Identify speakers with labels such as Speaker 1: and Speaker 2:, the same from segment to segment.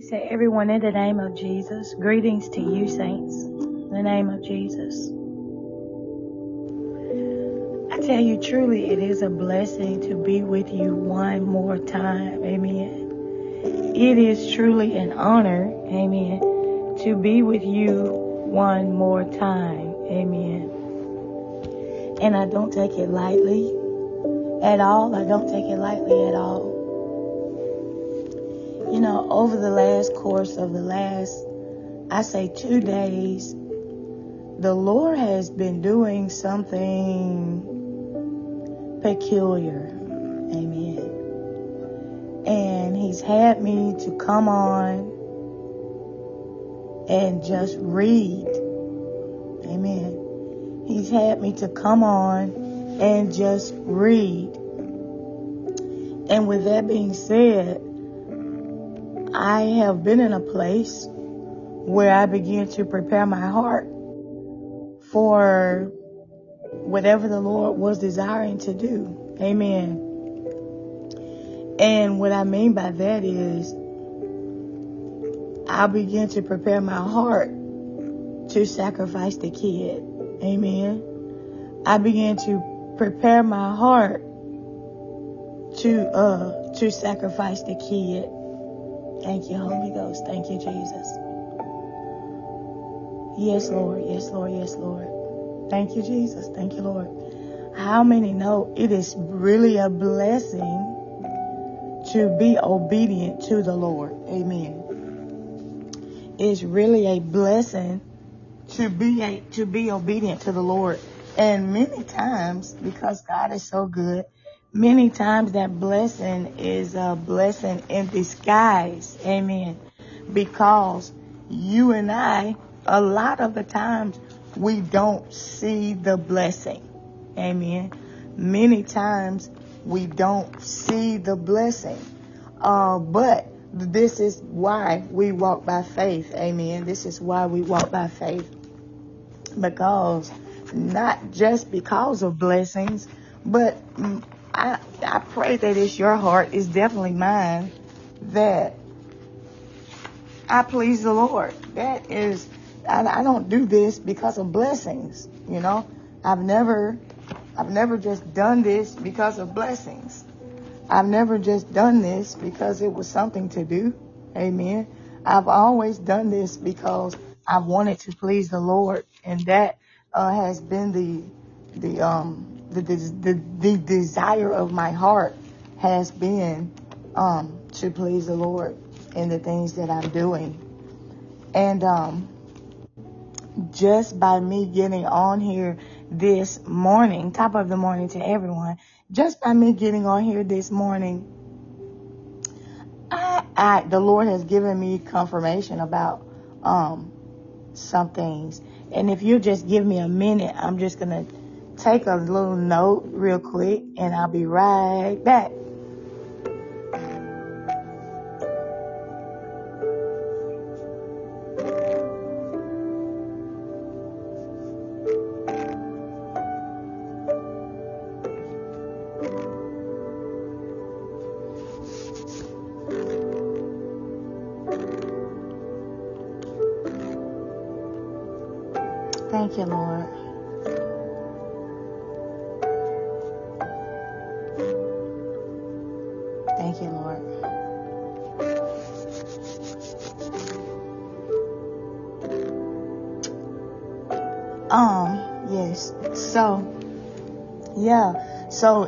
Speaker 1: Say, everyone, in the name of Jesus, greetings to you, saints. In the name of Jesus. I tell you, truly, it is a blessing to be with you one more time. Amen. It is truly an honor, amen, to be with you one more time. Amen. And I don't take it lightly at all. I don't take it lightly at all you know, over the last course of the last, I say two days, the Lord has been doing something peculiar. Amen. And He's had me to come on and just read. Amen. He's had me to come on and just read. And with that being said, I have been in a place where I began to prepare my heart for whatever the Lord was desiring to do. Amen. And what I mean by that is I began to prepare my heart to sacrifice the kid. Amen. I began to prepare my heart to uh to sacrifice the kid. Thank you, Holy Ghost. Thank you, Jesus. Yes, Lord. Yes, Lord. Yes, Lord. Thank you, Jesus. Thank you, Lord. How many know it is really a blessing to be obedient to the Lord? Amen. It's really a blessing to be a, to be obedient to the Lord. And many times, because God is so good, many times that blessing is a blessing in disguise. Amen. Because you and I, a lot of the times, we don't see the blessing. Amen. Many times we don't see the blessing. Uh, but this is why we walk by faith. Amen. This is why we walk by faith. Because not just because of blessings, but I, I pray that it's your heart, it's definitely mine, that I please the Lord. That is, I, I don't do this because of blessings, you know. I've never, I've never just done this because of blessings. I've never just done this because it was something to do. Amen. I've always done this because I wanted to please the Lord, and that uh, has been the the um the, the, the desire of my heart has been um, to please the Lord in the things that I'm doing. And um, just by me getting on here this morning, top of the morning to everyone, just by me getting on here this morning, I, I the Lord has given me confirmation about um, some things. And if you just give me a minute, I'm just gonna take a little note real quick and I'll be right back.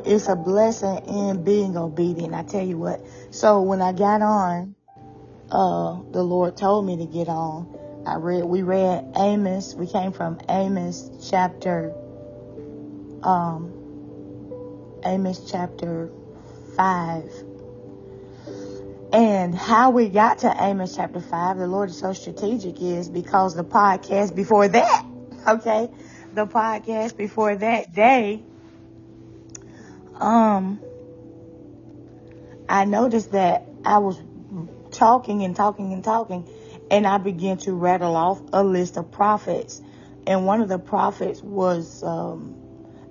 Speaker 1: It's a blessing in being obedient. I tell you what. So when I got on, uh, the Lord told me to get on. I read, we read Amos. We came from Amos chapter, um, Amos chapter five and how we got to Amos chapter 5, the Lord is so strategic is because the podcast before that, okay, the podcast before that day, um, I noticed that I was talking and talking and talking, and I began to rattle off a list of prophets. And one of the prophets was, um,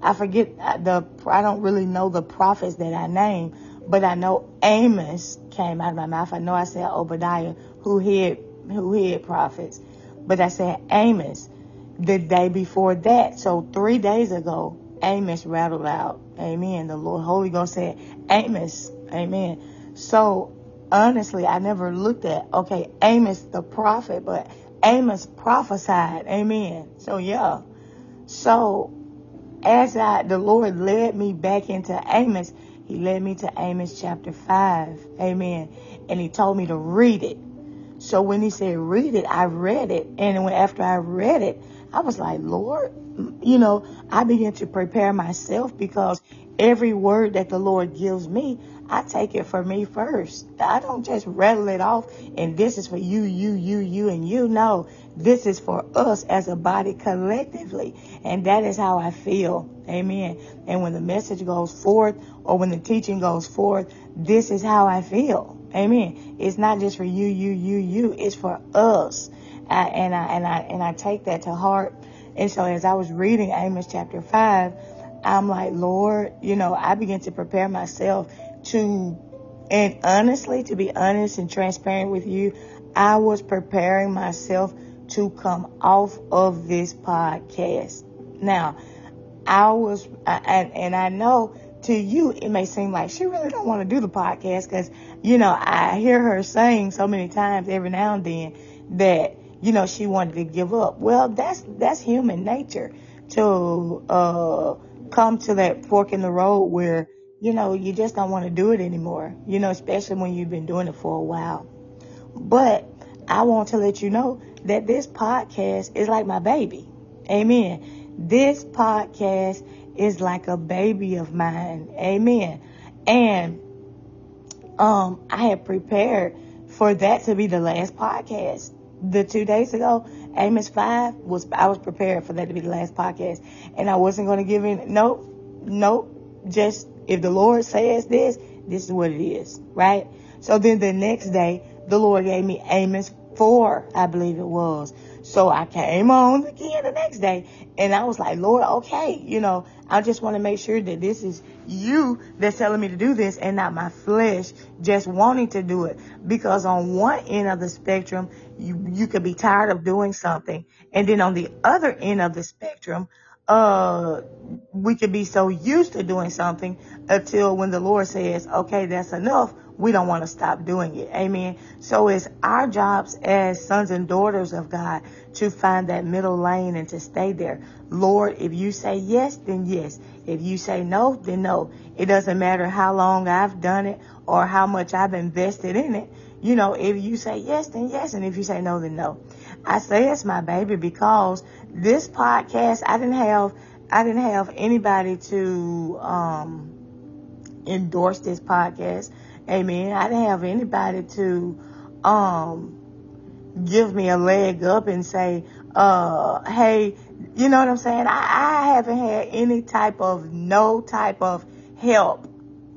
Speaker 1: I forget the, I don't really know the prophets that I named, but I know Amos came out of my mouth. I know I said Obadiah, who hid who hid prophets. But I said Amos the day before that. So three days ago, Amos rattled out. Amen. The Lord Holy Ghost said, Amos. Amen. So honestly, I never looked at, okay, Amos the prophet, but Amos prophesied. Amen. So yeah. So as I, the Lord led me back into Amos, he led me to Amos chapter 5. Amen. And he told me to read it. So when he said read it, I read it. And when after I read it, I was like, Lord, you know, I begin to prepare myself because every word that the Lord gives me, I take it for me first. I don't just rattle it off and this is for you, you, you, you, and you. No, this is for us as a body collectively. And that is how I feel. Amen. And when the message goes forth or when the teaching goes forth, this is how I feel. Amen. It's not just for you, you, you, you. It's for us. I, and I and I and I take that to heart. And so as I was reading Amos chapter five, I'm like, Lord, you know, I begin to prepare myself to, and honestly, to be honest and transparent with you, I was preparing myself to come off of this podcast. Now, I was, and, and I know to you, it may seem like she really don't want to do the podcast because, you know, I hear her saying so many times every now and then that you know, she wanted to give up. Well, that's that's human nature to uh, come to that fork in the road where you know you just don't want to do it anymore. You know, especially when you've been doing it for a while. But I want to let you know that this podcast is like my baby. Amen. This podcast is like a baby of mine. Amen. And um, I had prepared for that to be the last podcast the two days ago, Amos 5 was, I was prepared for that to be the last podcast. And I wasn't going to give in. Nope. Nope. Just if the Lord says this, this is what it is. Right? So then the next day, the Lord gave me Amos 4, I believe it was. So I came on again the next day and I was like, Lord, okay, you know, I just want to make sure that this is you that's telling me to do this and not my flesh just wanting to do it. Because on one end of the spectrum, you, you could be tired of doing something. And then on the other end of the spectrum, uh, we could be so used to doing something until when the Lord says, okay, that's enough we don't want to stop doing it. Amen. So it's our jobs as sons and daughters of God to find that middle lane and to stay there. Lord, if you say yes, then yes. If you say no, then no. It doesn't matter how long I've done it or how much I've invested in it. You know, if you say yes, then yes. And if you say no, then no. I say it's my baby because this podcast, I didn't have, I didn't have anybody to, um, endorse this podcast. Amen. I didn't have anybody to um give me a leg up and say, uh, hey, you know what I'm saying? I, I haven't had any type of no type of help.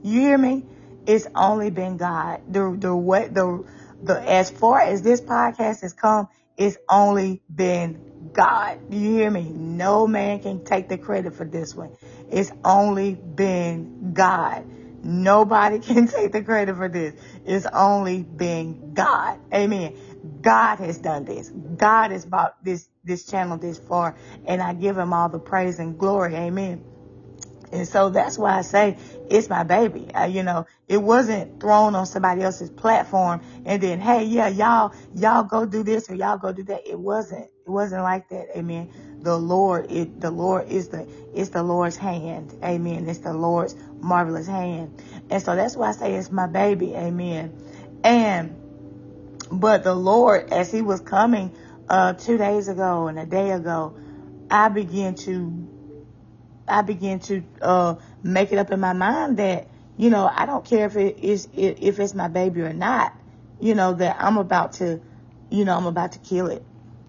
Speaker 1: You hear me? It's only been God. The the what the the as far as this podcast has come, it's only been God. You hear me? No man can take the credit for this one. It's only been God. Nobody can take the credit for this. It's only been God. Amen. God has done this. God has brought this, this channel this far and I give him all the praise and glory. Amen. And so that's why I say it's my baby. Uh, you know, it wasn't thrown on somebody else's platform and then, hey, yeah, y'all, y'all go do this or y'all go do that. It wasn't. It wasn't like that. Amen. The Lord, it, the Lord is the, it's the Lord's hand. Amen. It's the Lord's marvelous hand. And so that's why I say it's my baby. Amen. And, but the Lord, as he was coming, uh, two days ago and a day ago, I began to I began to uh, make it up in my mind that you know I don't care if it is if it's my baby or not. You know that I'm about to, you know, I'm about to kill it.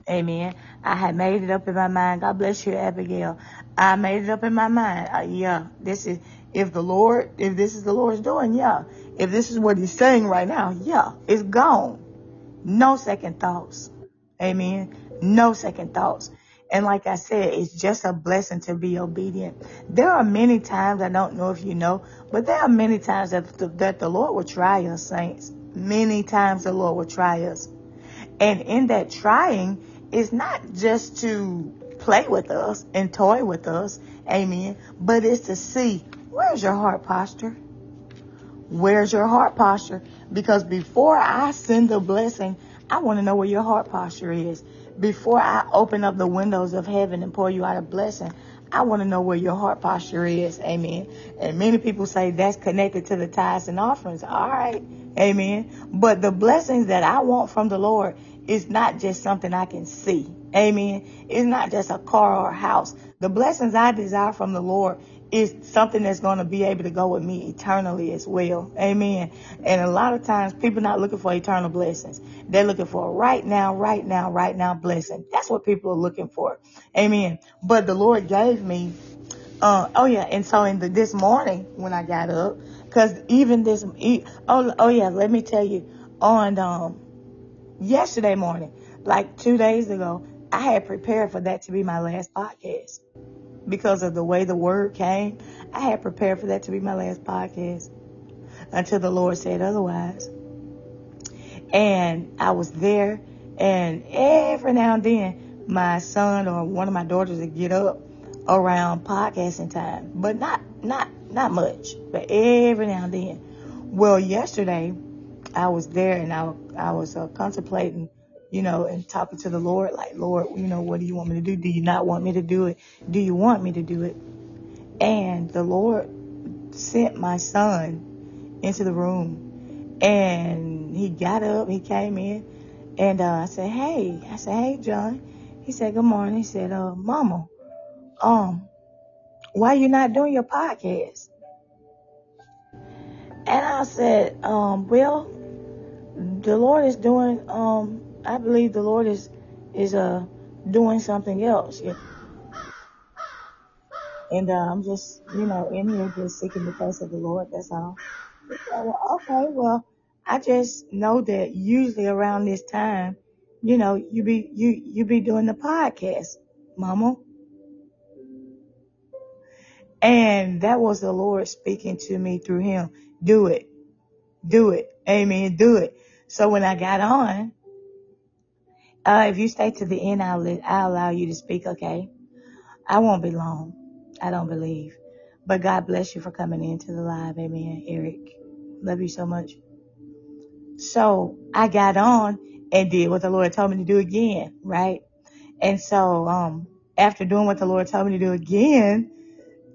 Speaker 1: Amen. I had made it up in my mind. God bless you, Abigail. I made it up in my mind. Uh, yeah, this is if the Lord, if this is the Lord's doing, yeah. If this is what He's saying right now, yeah, it's gone. No second thoughts. Amen. No second thoughts. And like I said, it's just a blessing to be obedient. There are many times, I don't know if you know, but there are many times that the, that the Lord will try us, saints. Many times the Lord will try us. And in that trying is not just to play with us and toy with us, amen, but it's to see where's your heart posture? Where's your heart posture? Because before I send the blessing, I want to know where your heart posture is. Before I open up the windows of heaven and pour you out a blessing, I want to know where your heart posture is. Amen. And many people say that's connected to the tithes and offerings. All right. Amen. But the blessings that I want from the Lord is not just something I can see. Amen. It's not just a car or a house. The blessings I desire from the Lord is something that's going to be able to go with me eternally as well. Amen. And a lot of times people not looking for eternal blessings. They're looking for right now, right now, right now blessing. That's what people are looking for. Amen. But the Lord gave me, uh, oh yeah. And so in the, this morning when I got up, cause even this, oh, oh yeah, let me tell you on, um, yesterday morning, like two days ago, I had prepared for that to be my last podcast because of the way the word came. I had prepared for that to be my last podcast until the Lord said otherwise. And I was there, and every now and then, my son or one of my daughters would get up around podcasting time, but not not not much, but every now and then. Well, yesterday I was there and I I was uh, contemplating you know, and talking to the Lord, like, Lord, you know, what do you want me to do? Do you not want me to do it? Do you want me to do it? And the Lord sent my son into the room and he got up, he came in and uh, I said, Hey, I said, Hey, John. He said, Good morning. He said, uh, Mama, um, why you not doing your podcast? And I said, um, well, the Lord is doing, um, I believe the Lord is is uh doing something else. Yeah. And uh, I'm just, you know, in here just seeking the face of the Lord. That's all. okay, well, I just know that usually around this time, you know, you be you you be doing the podcast, Mama. And that was the Lord speaking to me through him. Do it. Do it. Amen. Do it. So when I got on, uh, if you stay to the end, I'll, let, I'll allow you to speak, okay? I won't be long. I don't believe. But God bless you for coming into the live. Amen, Eric. Love you so much. So I got on and did what the Lord told me to do again, right? And so, um, after doing what the Lord told me to do again,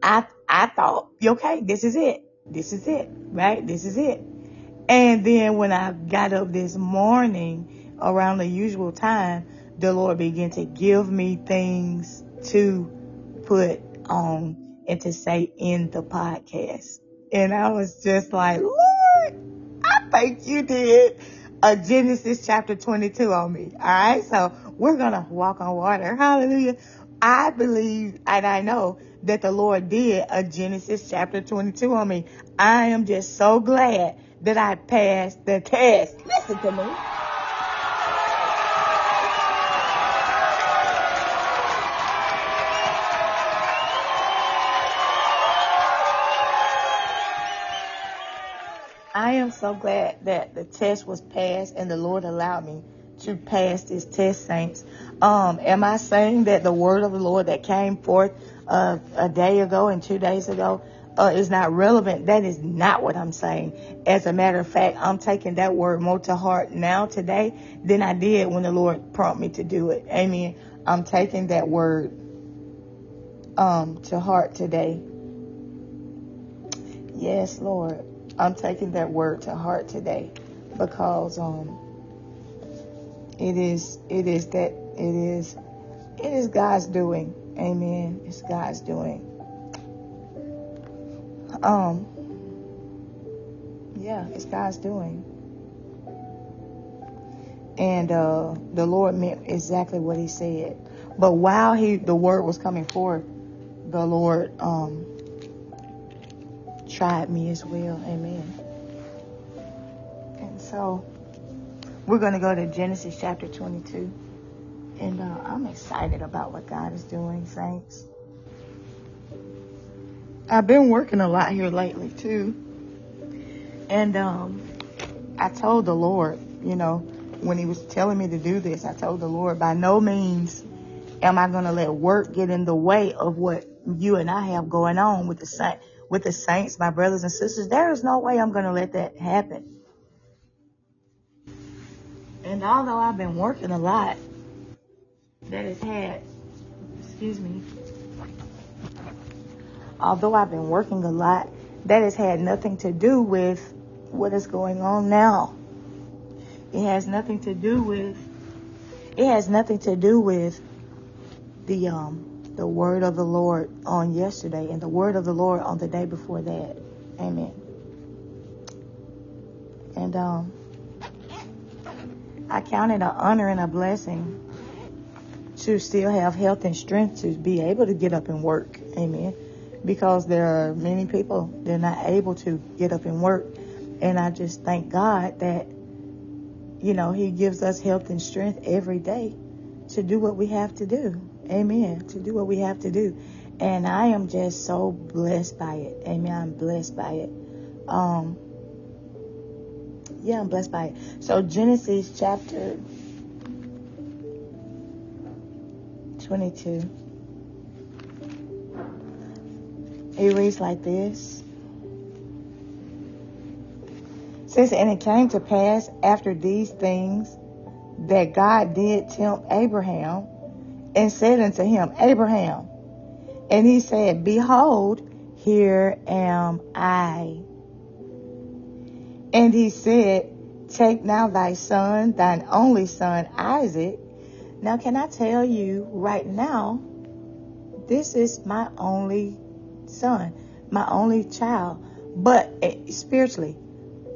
Speaker 1: I, I thought, okay, this is it. This is it, right? This is it. And then when I got up this morning, around the usual time, the Lord began to give me things to put on and to say in the podcast. And I was just like, Lord, I think you did a Genesis chapter 22 on me. All right. So we're going to walk on water. Hallelujah. I believe and I know that the Lord did a Genesis chapter 22 on me. I am just so glad that I passed the test. Listen to me. I am so glad that the test was passed and the Lord allowed me to pass this test, saints. Um, am I saying that the word of the Lord that came forth uh, a day ago and two days ago uh, is not relevant? That is not what I'm saying. As a matter of fact, I'm taking that word more to heart now today than I did when the Lord prompted me to do it. Amen. I'm taking that word um, to heart today. Yes, Lord. I'm taking that word to heart today because um it is it is that it is it is God's doing. Amen. It's God's doing. Um yeah, it's God's doing. And uh the Lord meant exactly what he said. But while he the word was coming forth, the Lord um tried me as well. Amen. And so we're going to go to Genesis chapter 22. And uh, I'm excited about what God is doing, saints. I've been working a lot here lately, too. And um, I told the Lord, you know, when he was telling me to do this, I told the Lord, by no means am I going to let work get in the way of what you and I have going on with the saint, with the saints, my brothers and sisters. There is no way I'm going to let that happen. And although I've been working a lot, that has had, excuse me, although I've been working a lot, that has had nothing to do with what is going on now. It has nothing to do with, it has nothing to do with the, um, the word of the Lord on yesterday and the word of the Lord on the day before that. Amen. And, um, I count it an honor and a blessing to still have health and strength to be able to get up and work. Amen. Because there are many people, they're not able to get up and work. And I just thank God that, you know, He gives us health and strength every day to do what we have to do. Amen. To do what we have to do. And I am just so blessed by it. Amen. I'm blessed by it. Um, yeah, I'm blessed by it. So Genesis chapter 22. It reads like this. It says, And it came to pass after these things that God did tempt Abraham and said unto him, Abraham. And he said, Behold, here am I. And he said, Take now thy son, thine only son, Isaac. Now, can I tell you right now, this is my only son, my only child, but eh, spiritually.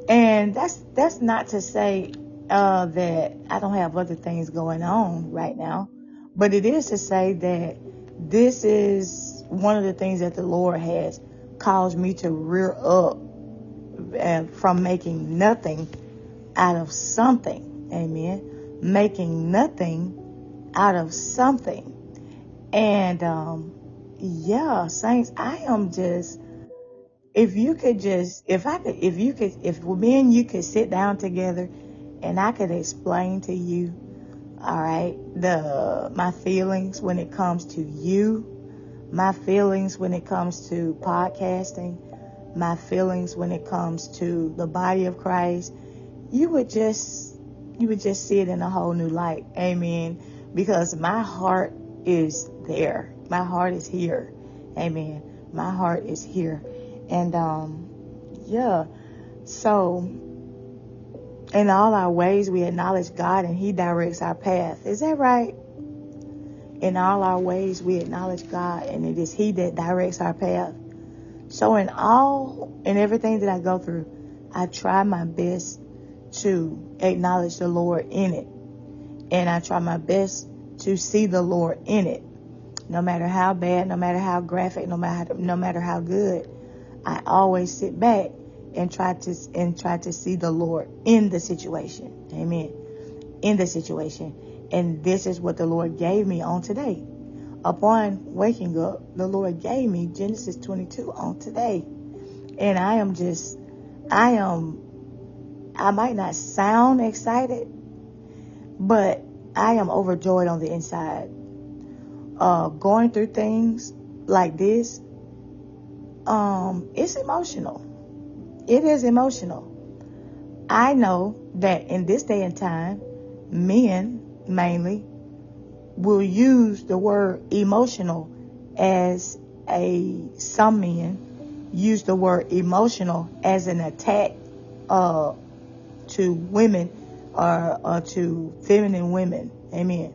Speaker 1: And that's that's not to say uh, that I don't have other things going on right now, but it is to say that this is one of the things that the Lord has caused me to rear up and from making nothing out of something. Amen. Making nothing out of something. And um, yeah, saints, I am just if you could just if I could if you could if me and you could sit down together and I could explain to you, all right, the my feelings when it comes to you, my feelings when it comes to podcasting, my feelings when it comes to the body of Christ, you would just you would just see it in a whole new light. Amen. Because my heart is there. My heart is here. Amen. My heart is here. And um yeah. So in all our ways we acknowledge God and he directs our path. Is that right? In all our ways we acknowledge God and it is he that directs our path. So in all in everything that I go through, I try my best to acknowledge the Lord in it. And I try my best to see the Lord in it. No matter how bad, no matter how graphic, no matter no matter how good, I always sit back and try to and try to see the Lord in the situation. Amen. In the situation. And this is what the Lord gave me on today upon waking up, the Lord gave me Genesis 22 on today. And I am just, I am, I might not sound excited, but I am overjoyed on the inside. Uh, going through things like this, um, it's emotional. It is emotional. I know that in this day and time, men mainly will use the word emotional as a some men use the word emotional as an attack uh, to women or, or to feminine women. Amen.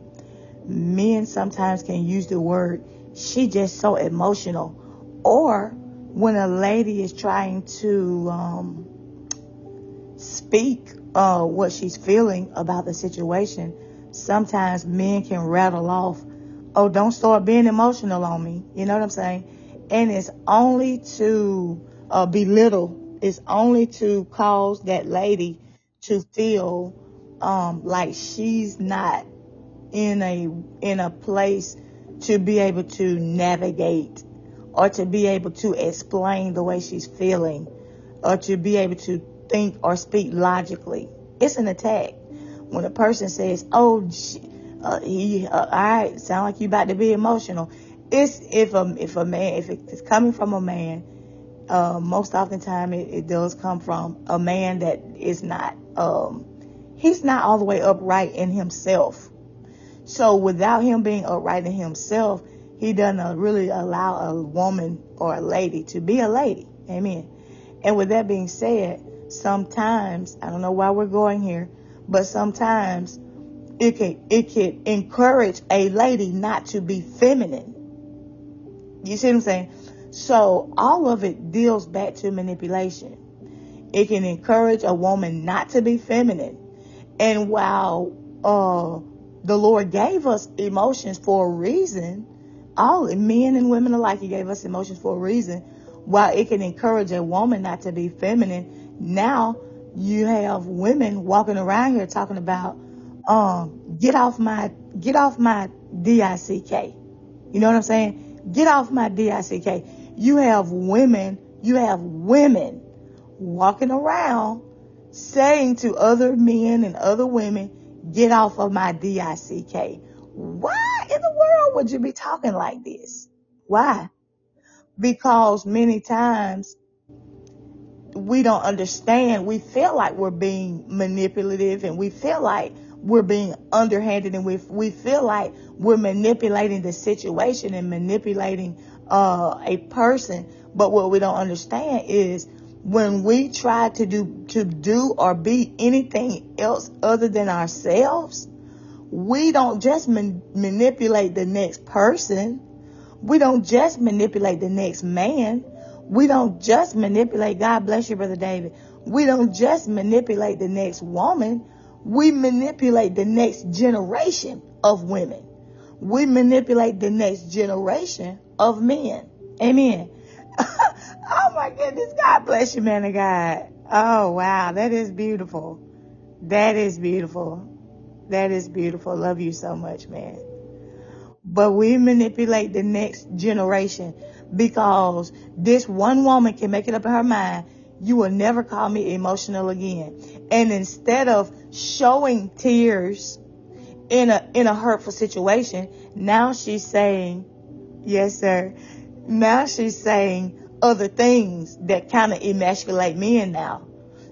Speaker 1: Men sometimes can use the word she just so emotional or when a lady is trying to um, speak uh, what she's feeling about the situation sometimes men can rattle off, oh, don't start being emotional on me. You know what I'm saying? And it's only to uh, belittle, it's only to cause that lady to feel um, like she's not in a in a place to be able to navigate or to be able to explain the way she's feeling or to be able to think or speak logically. It's an attack when a person says, "Oh, uh, he, uh, all right, sound like you about to be emotional," it's if a if a man if it's coming from a man, uh, most often time it, it, does come from a man that is not um, he's not all the way upright in himself. So without him being upright in himself, he doesn't really allow a woman or a lady to be a lady. Amen. And with that being said, sometimes, I don't know why we're going here, but sometimes it can, it can encourage a lady not to be feminine. You see what I'm saying? So all of it deals back to manipulation. It can encourage a woman not to be feminine. And while, uh, the Lord gave us emotions for a reason, all men and women alike, He gave us emotions for a reason. While it can encourage a woman not to be feminine, now you have women walking around here talking about, um, get off my, get off my D-I-C-K. You know what I'm saying? Get off my D-I-C-K. You have women, you have women walking around saying to other men and other women, get off of my D-I-C-K. Why in the world would you be talking like this? Why? Because many times we don't understand. We feel like we're being manipulative and we feel like we're being underhanded and we, we feel like we're manipulating the situation and manipulating uh, a person. But what we don't understand is when we try to do to do or be anything else other than ourselves, we don't just man- manipulate the next person. We don't just manipulate the next man. We don't just manipulate, God bless you, Brother David. We don't just manipulate the next woman. We manipulate the next generation of women. We manipulate the next generation of men. Amen. oh my goodness. God bless you, man of God. Oh wow. That is beautiful. That is beautiful. That is beautiful. Love you so much, man. But we manipulate the next generation because this one woman can make it up in her mind, you will never call me emotional again. And instead of showing tears in a, in a hurtful situation, now she's saying, yes, sir. Now she's saying other things that kind of emasculate men now.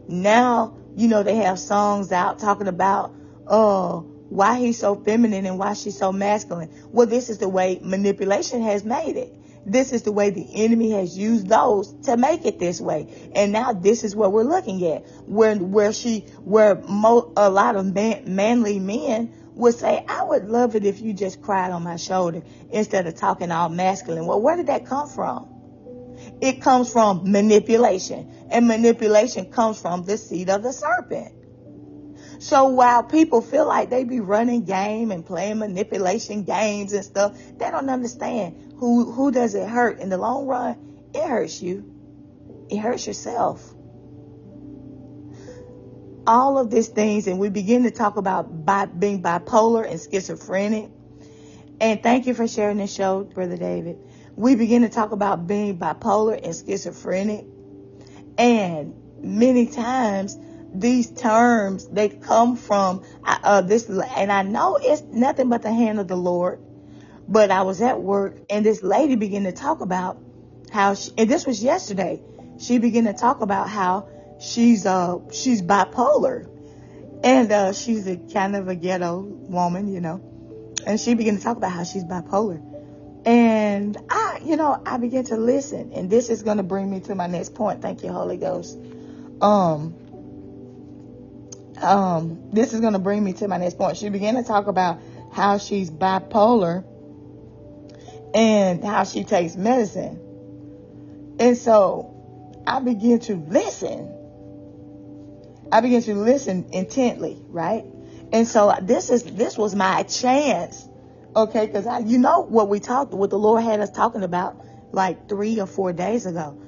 Speaker 1: Now, you know, they have songs out talking about, uh, why he's so feminine and why she's so masculine. Well, this is the way manipulation has made it. This is the way the enemy has used those to make it this way. And now this is what we're looking at, where where she, where mo- a lot of man, manly men would say, "I would love it if you just cried on my shoulder instead of talking all masculine." Well, where did that come from? It comes from manipulation, and manipulation comes from the seed of the serpent. So while people feel like they be running game and playing manipulation games and stuff, they don't understand who, who does it hurt in the long run? It hurts you. It hurts yourself. All of these things, and we begin to talk about bi- being bipolar and schizophrenic. And thank you for sharing this show, Brother David. We begin to talk about being bipolar and schizophrenic. And many times these terms, they come from uh, this, and I know it's nothing but the hand of the Lord but I was at work and this lady began to talk about how, she, and this was yesterday, she began to talk about how she's, uh, she's bipolar and, uh, she's a kind of a ghetto woman, you know, and she began to talk about how she's bipolar. And I, you know, I began to listen and this is going to bring me to my next point. Thank you, Holy Ghost. Um, um, this is going to bring me to my next point. She began to talk about how she's bipolar and how she takes medicine. And so I begin to listen. I began to listen intently, right? And so this is this was my chance, okay? Because I, you know what we talked, what the Lord had us talking about like three or four days ago,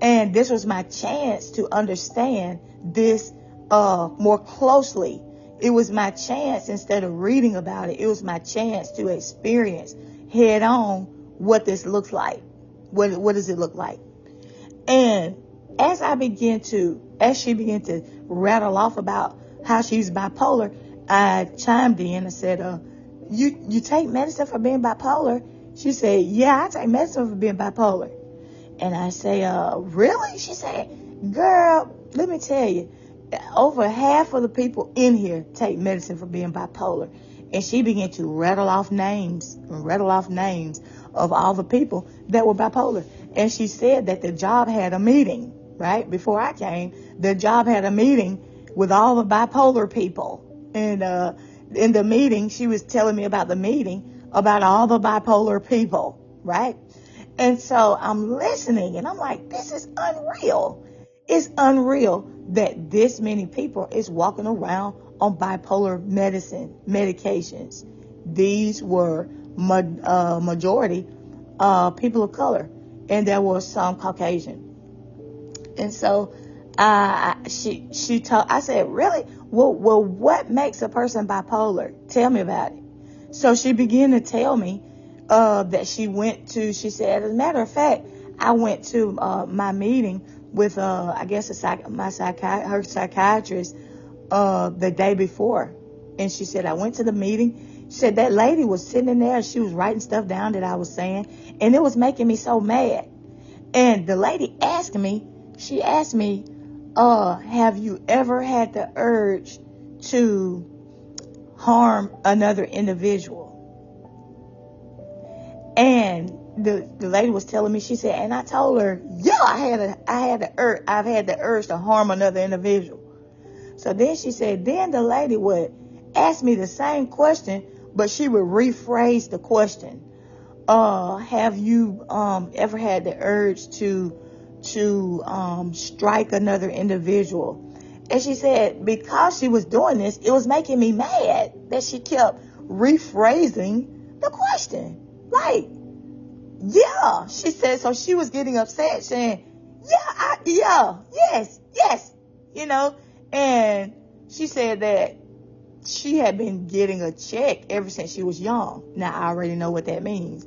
Speaker 1: and this was my chance to understand this uh, more closely. It was my chance instead of reading about it. It was my chance to experience head on what this looks like. What, what does it look like? And as I began to, as she began to rattle off about how she's bipolar, I chimed in and said, uh, you, you take medicine for being bipolar? She said, yeah, I take medicine for being bipolar. And I say, uh, really? She said, girl, let me tell you, over half of the people in here take medicine for being bipolar. And she began to rattle off names, rattle off names of all the people that were bipolar. And she said that the job had a meeting, right? Before I came, the job had a meeting with all the bipolar people. And, uh, in the meeting, she was telling me about the meeting about all the bipolar people, right? And so I'm listening and I'm like, this is unreal. It's unreal that this many people is walking around on bipolar medicine, medications. These were ma- uh, majority uh, people of color, and there was some Caucasian. And so uh, she she told I said, really? Well, well, what makes a person bipolar? Tell me about it. So she began to tell me uh, that she went to. She said, as a matter of fact, I went to uh, my meeting with uh, I guess a psych- my psychi- her psychiatrist uh, the day before, and she said I went to the meeting. She said that lady was sitting in there. She was writing stuff down that I was saying, and it was making me so mad. And the lady asked me, she asked me, uh, have you ever had the urge to harm another individual? And the, the lady was telling me, she said, and I told her, yeah, I had a, I had the urge, I've had the urge to harm another individual. So then she said, then the lady would ask me the same question, but she would rephrase the question. Uh, have you, um, ever had the urge to, to, um, strike another individual? And she said, because she was doing this, it was making me mad that she kept rephrasing the question. Like, yeah, she said, so she was getting upset saying, yeah, I, yeah, yes, yes, you know, and she said that she had been getting a check ever since she was young. Now I already know what that means.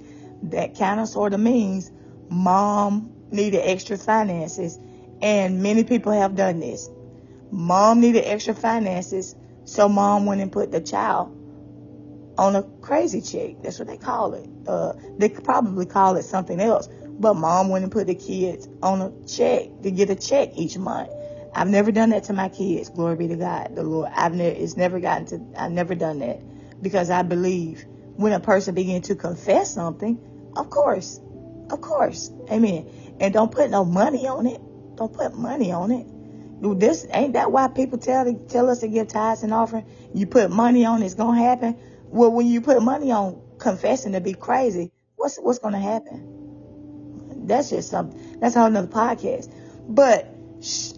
Speaker 1: That kind of sort of means mom needed extra finances and many people have done this. Mom needed extra finances, so mom went and put the child on a crazy check. That's what they call it. Uh, they could probably call it something else. But mom went and put the kids on a check to get a check each month. I've never done that to my kids. Glory be to God, the Lord. I've never, it's never gotten to, I've never done that because I believe when a person begins to confess something, of course, of course, amen. And don't put no money on it. Don't put money on it. This ain't that why people tell tell us to give tithes and offering. You put money on, it's gonna happen. Well, when you put money on confessing to be crazy, what's what's going to happen? That's just something. That's a whole nother podcast. But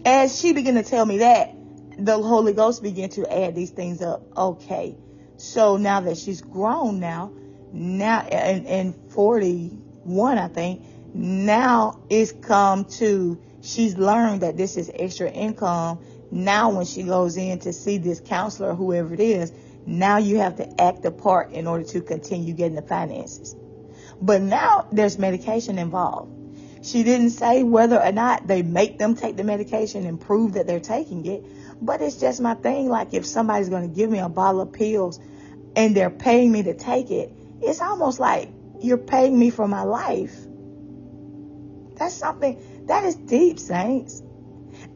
Speaker 1: as she began to tell me that, the Holy Ghost began to add these things up. Okay, so now that she's grown now, now and and 41, I think, now it's come to she's learned that this is extra income. Now when she goes in to see this counselor, whoever it is, now you have to act the part in order to continue getting the finances. But now there's medication involved. She didn't say whether or not they make them take the medication and prove that they're taking it. But it's just my thing. Like if somebody's going to give me a bottle of pills and they're paying me to take it, it's almost like you're paying me for my life. That's something that is deep, saints.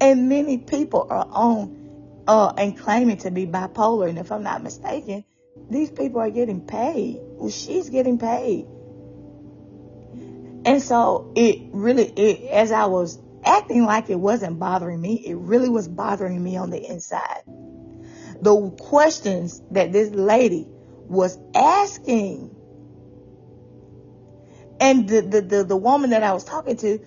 Speaker 1: And many people are on uh, and claiming to be bipolar. And if I'm not mistaken, these people are getting paid. Well, she's getting paid. And so it really, it, as I was acting like it wasn't bothering me, it really was bothering me on the inside. The questions that this lady was asking. And the, the, the, the woman that I was talking to,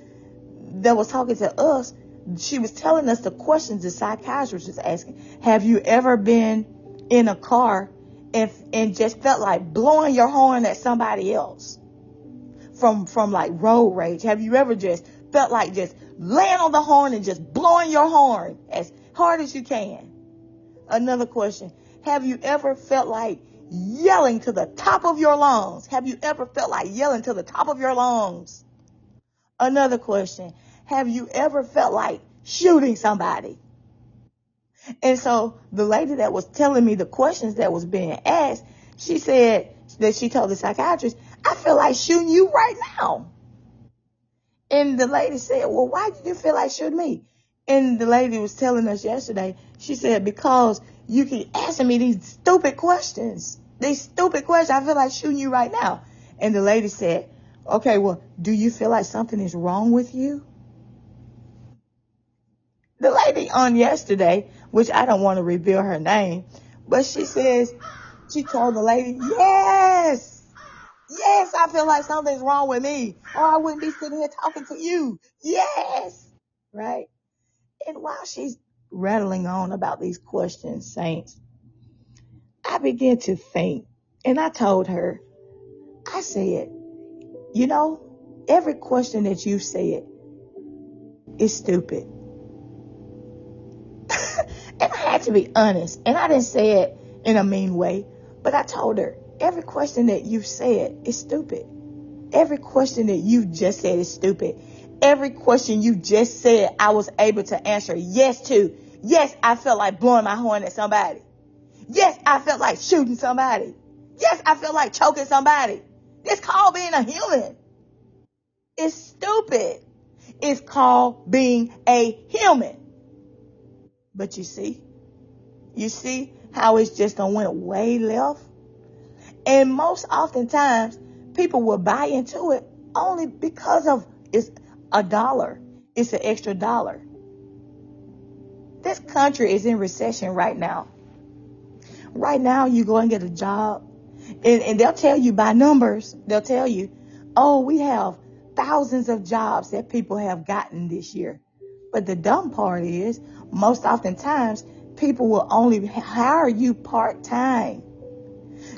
Speaker 1: that was talking to us, she was telling us the questions the psychiatrist was asking. Have you ever been in a car and, and just felt like blowing your horn at somebody else from, from like road rage? Have you ever just felt like just laying on the horn and just blowing your horn as hard as you can? Another question. Have you ever felt like yelling to the top of your lungs? Have you ever felt like yelling to the top of your lungs? Another question. Have you ever felt like shooting somebody? And so the lady that was telling me the questions that was being asked, she said that she told the psychiatrist, I feel like shooting you right now. And the lady said, well, why did you feel like shooting me? And the lady was telling us yesterday, she said, because you keep asking me these stupid questions. These stupid questions. I feel like shooting you right now. And the lady said, okay, well, do you feel like something is wrong with you? The lady on yesterday, which I don't want to reveal her name, but she says, she told the lady, yes, yes, I feel like something's wrong with me or I wouldn't be sitting here talking to you. Yes, right? And while she's rattling on about these questions, saints, I began to think and I told her, I said, you know, every question that you said is stupid. and I had to be honest. And I didn't say it in a mean way, but I told her, every question that you said is stupid. Every question that you just said is stupid. Every question you just said, I was able to answer yes to. Yes, I felt like blowing my horn at somebody. Yes, I felt like shooting somebody. Yes, I felt like choking somebody. It's called being a human. It's stupid. It's called being a human. But you see, you see how it's just done went way left? And most oftentimes, people will buy into it only because of it's a dollar. It's an extra dollar. This country is in recession right now. Right now, you go and get a job, and, and they'll tell you by numbers, they'll tell you, oh, we have thousands of jobs that people have gotten this year. But the dumb part is, most oftentimes, people will only hire you part time.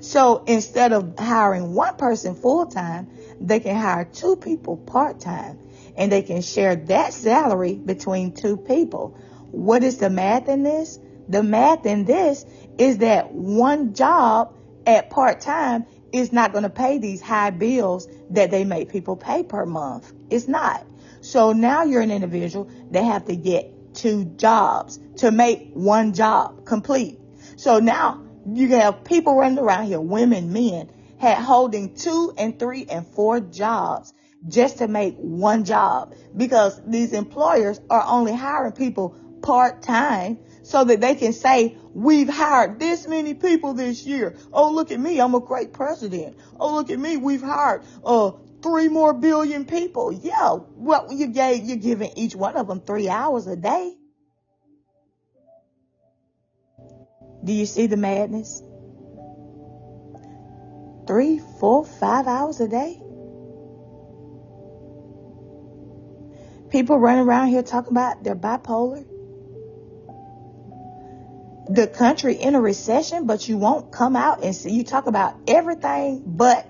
Speaker 1: So instead of hiring one person full time, they can hire two people part time and they can share that salary between two people. What is the math in this? The math in this is that one job at part time is not going to pay these high bills that they make people pay per month. It's not. So now you're an individual They have to get two jobs to make one job complete. So now you have people running around here, women, men, had holding two and three and four jobs just to make one job because these employers are only hiring people part time so that they can say, we've hired this many people this year. Oh, look at me. I'm a great president. Oh, look at me. We've hired, uh, three more billion people. Yeah. Well, you gave, you're giving each one of them three hours a day. Do you see the madness? Three, four, five hours a day? People running around here talking about they're bipolar. The country in a recession, but you won't come out and see you talk about everything but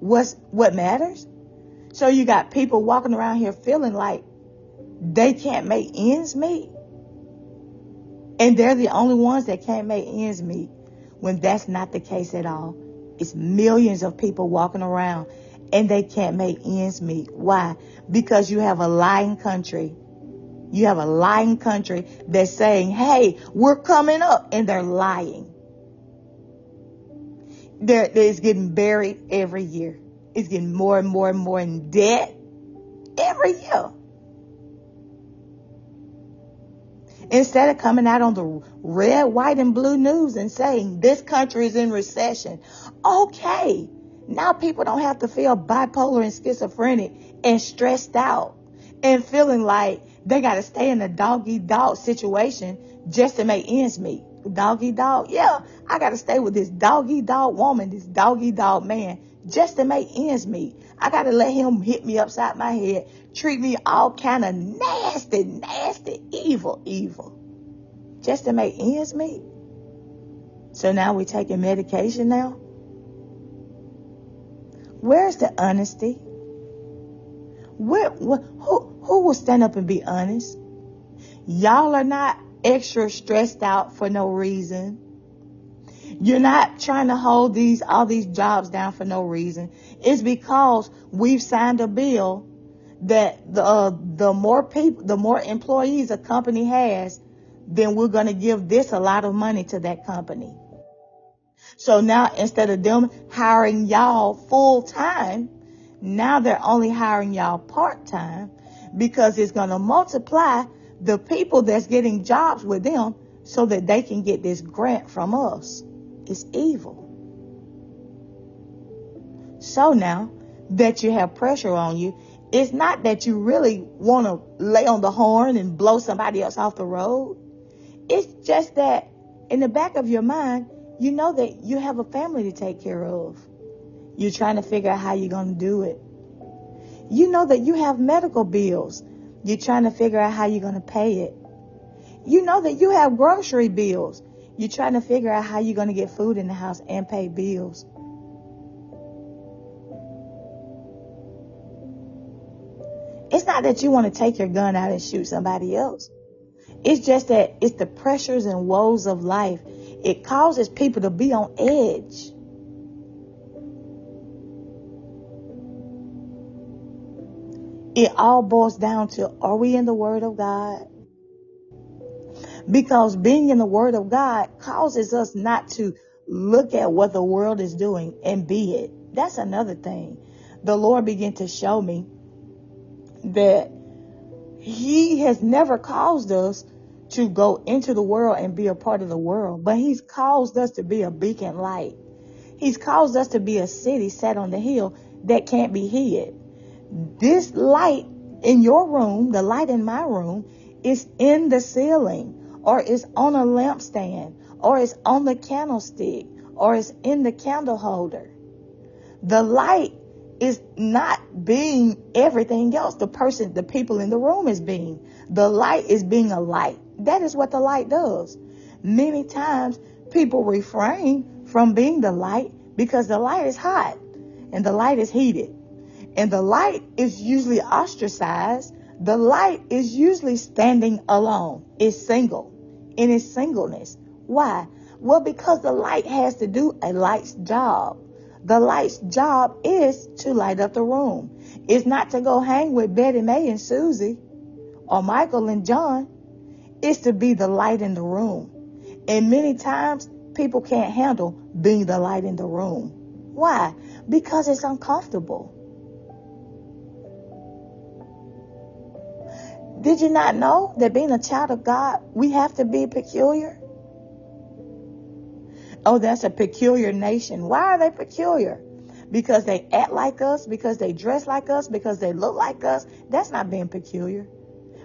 Speaker 1: what's what matters. So you got people walking around here feeling like they can't make ends meet. And they're the only ones that can't make ends meet when that's not the case at all. It's millions of people walking around and they can't make ends meet. Why? Because you have a lying country. You have a lying country that's saying, hey, we're coming up, and they're lying. They're, it's getting buried every year. It's getting more and more and more in debt every year. Instead of coming out on the red, white, and blue news and saying this country is in recession. Okay. Now people don't have to feel bipolar and schizophrenic and stressed out and feeling like they got to stay in a doggy dog situation just to make ends meet. Doggy dog. Yeah, I got to stay with this doggy dog woman, this doggy dog man just to make ends meet. I got to let him hit me upside my head, treat me all kind of nasty, nasty, evil, evil, just to make ends meet. So now we're taking medication now. Where's the honesty? Where, who, who will stand up and be honest? Y'all are not extra stressed out for no reason. You're not trying to hold these all these jobs down for no reason. It's because we've signed a bill that the uh, the more people, the more employees a company has, then we're going to give this a lot of money to that company. So now instead of them hiring y'all full time, now they're only hiring y'all part time because it's going to multiply the people that's getting jobs with them so that they can get this grant from us. It's evil. So now that you have pressure on you, it's not that you really want to lay on the horn and blow somebody else off the road. It's just that in the back of your mind, you know that you have a family to take care of. You're trying to figure out how you're going to do it. You know that you have medical bills. You're trying to figure out how you're going to pay it. You know that you have grocery bills. You're trying to figure out how you're going to get food in the house and pay bills. It's not that you want to take your gun out and shoot somebody else. It's just that it's the pressures and woes of life. It causes people to be on edge. It all boils down to are we in the Word of God? Because being in the Word of God causes us not to look at what the world is doing and be it. That's another thing. The Lord began to show me that He has never caused us to go into the world and be a part of the world, but He's caused us to be a beacon light. He's caused us to be a city set on the hill that can't be hid. This light in your room, the light in my room, is in the ceiling or is on a lampstand or is on the candlestick or is in the candle holder. The light is not being everything else. The person, the people in the room is being. The light is being a light. That is what the light does. Many times people refrain from being the light because the light is hot and the light is heated. And the light is usually ostracized. The light is usually standing alone. It's single in its singleness. Why? Well, because the light has to do a light's job. The light's job is to light up the room. It's not to go hang with Betty May and Susie or Michael and John. It's to be the light in the room. And many times people can't handle being the light in the room. Why? Because it's uncomfortable. Did you not know that being a child of God, we have to be peculiar? Oh, that's a peculiar nation. Why are they peculiar? Because they act like us, because they dress like us, because they look like us. That's not being peculiar.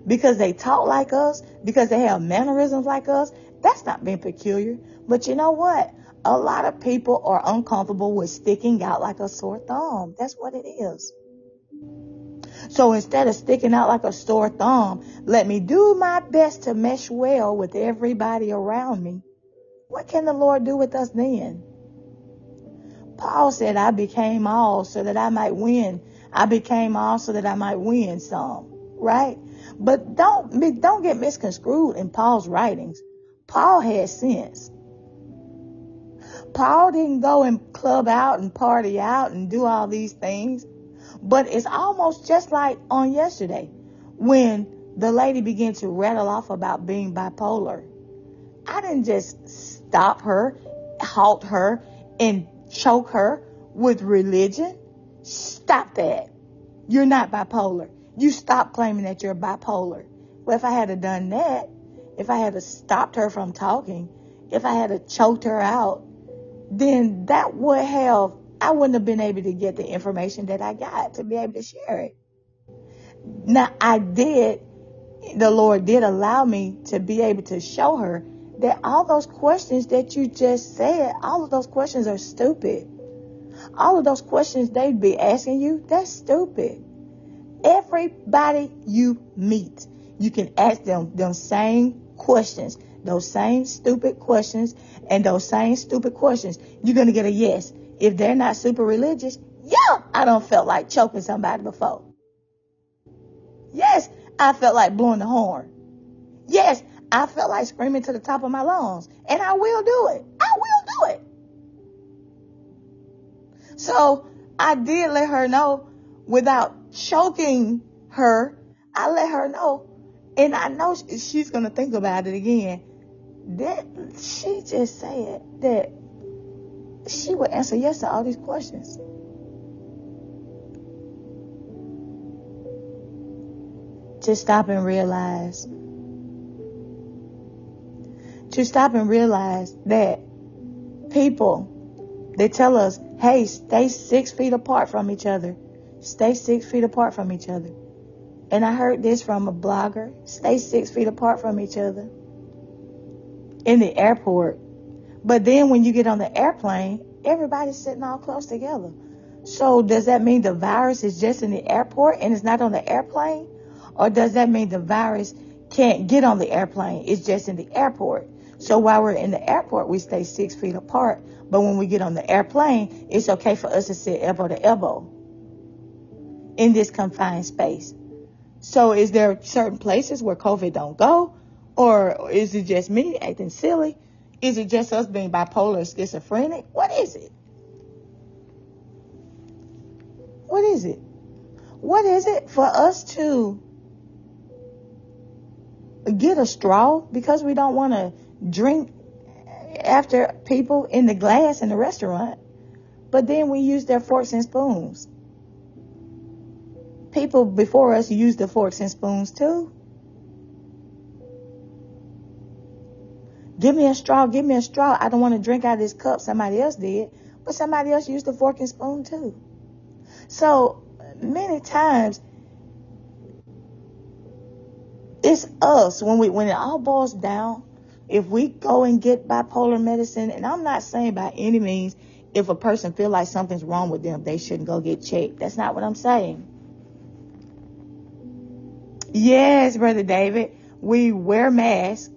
Speaker 1: Because they talk like us, because they have mannerisms like us. That's not being peculiar. But you know what? A lot of people are uncomfortable with sticking out like a sore thumb. That's what it is. So instead of sticking out like a sore thumb, let me do my best to mesh well with everybody around me. What can the Lord do with us then? Paul said, I became all so that I might win. I became all so that I might win some, right? But don't, don't get misconstrued in Paul's writings. Paul had sense. Paul didn't go and club out and party out and do all these things. But it's almost just like on yesterday when the lady began to rattle off about being bipolar. I didn't just stop her, halt her, and choke her with religion. Stop that. You're not bipolar. You stop claiming that you're bipolar. Well, if I had done that, if I had to stopped her from talking, if I had choked her out, then that would have I wouldn't have been able to get the information that I got to be able to share it. Now, I did, the Lord did allow me to be able to show her that all those questions that you just said, all of those questions are stupid. All of those questions they'd be asking you, that's stupid. Everybody you meet, you can ask them them same questions, those same stupid questions, and those same stupid questions. You're going to get a yes if they're not super religious, yeah, I don't felt like choking somebody before. Yes, I felt like blowing the horn. Yes, I felt like screaming to the top of my lungs. And I will do it. I will do it. So I did let her know without choking her. I let her know And I know she's to think about it again. That she just said that she would answer yes to all these questions. To stop and realize. To stop and realize that people, they tell us, hey, stay six feet apart from each other. Stay six feet apart from each other. And I heard this from a blogger. Stay six feet apart from each other in the airport. But then when you get on the airplane, everybody's sitting all close together. So does that mean the virus is just in the airport and it's not on the airplane? Or does that mean the virus can't get on the airplane? It's just in the airport. So while we're in the airport, we stay six feet apart. But when we get on the airplane, it's okay for us to sit elbow to elbow in this confined space. So is there certain places where COVID don't go? Or is it just me acting silly? Is it just us being bipolar or schizophrenic? What is it? What is it? What is it for us to get a straw because we don't want to drink after people in the glass in the restaurant, but then we use their forks and spoons? people before us used the forks and spoons too. Give me a straw, give me a straw. I don't want to drink out of this cup somebody else did, but somebody else used the fork and spoon too. So many times it's us when we when it all boils down, if we go and get bipolar medicine, and I'm not saying by any means if a person feel like something's wrong with them, they shouldn't go get checked. That's not what I'm saying. Yes, Brother David. We wear masks.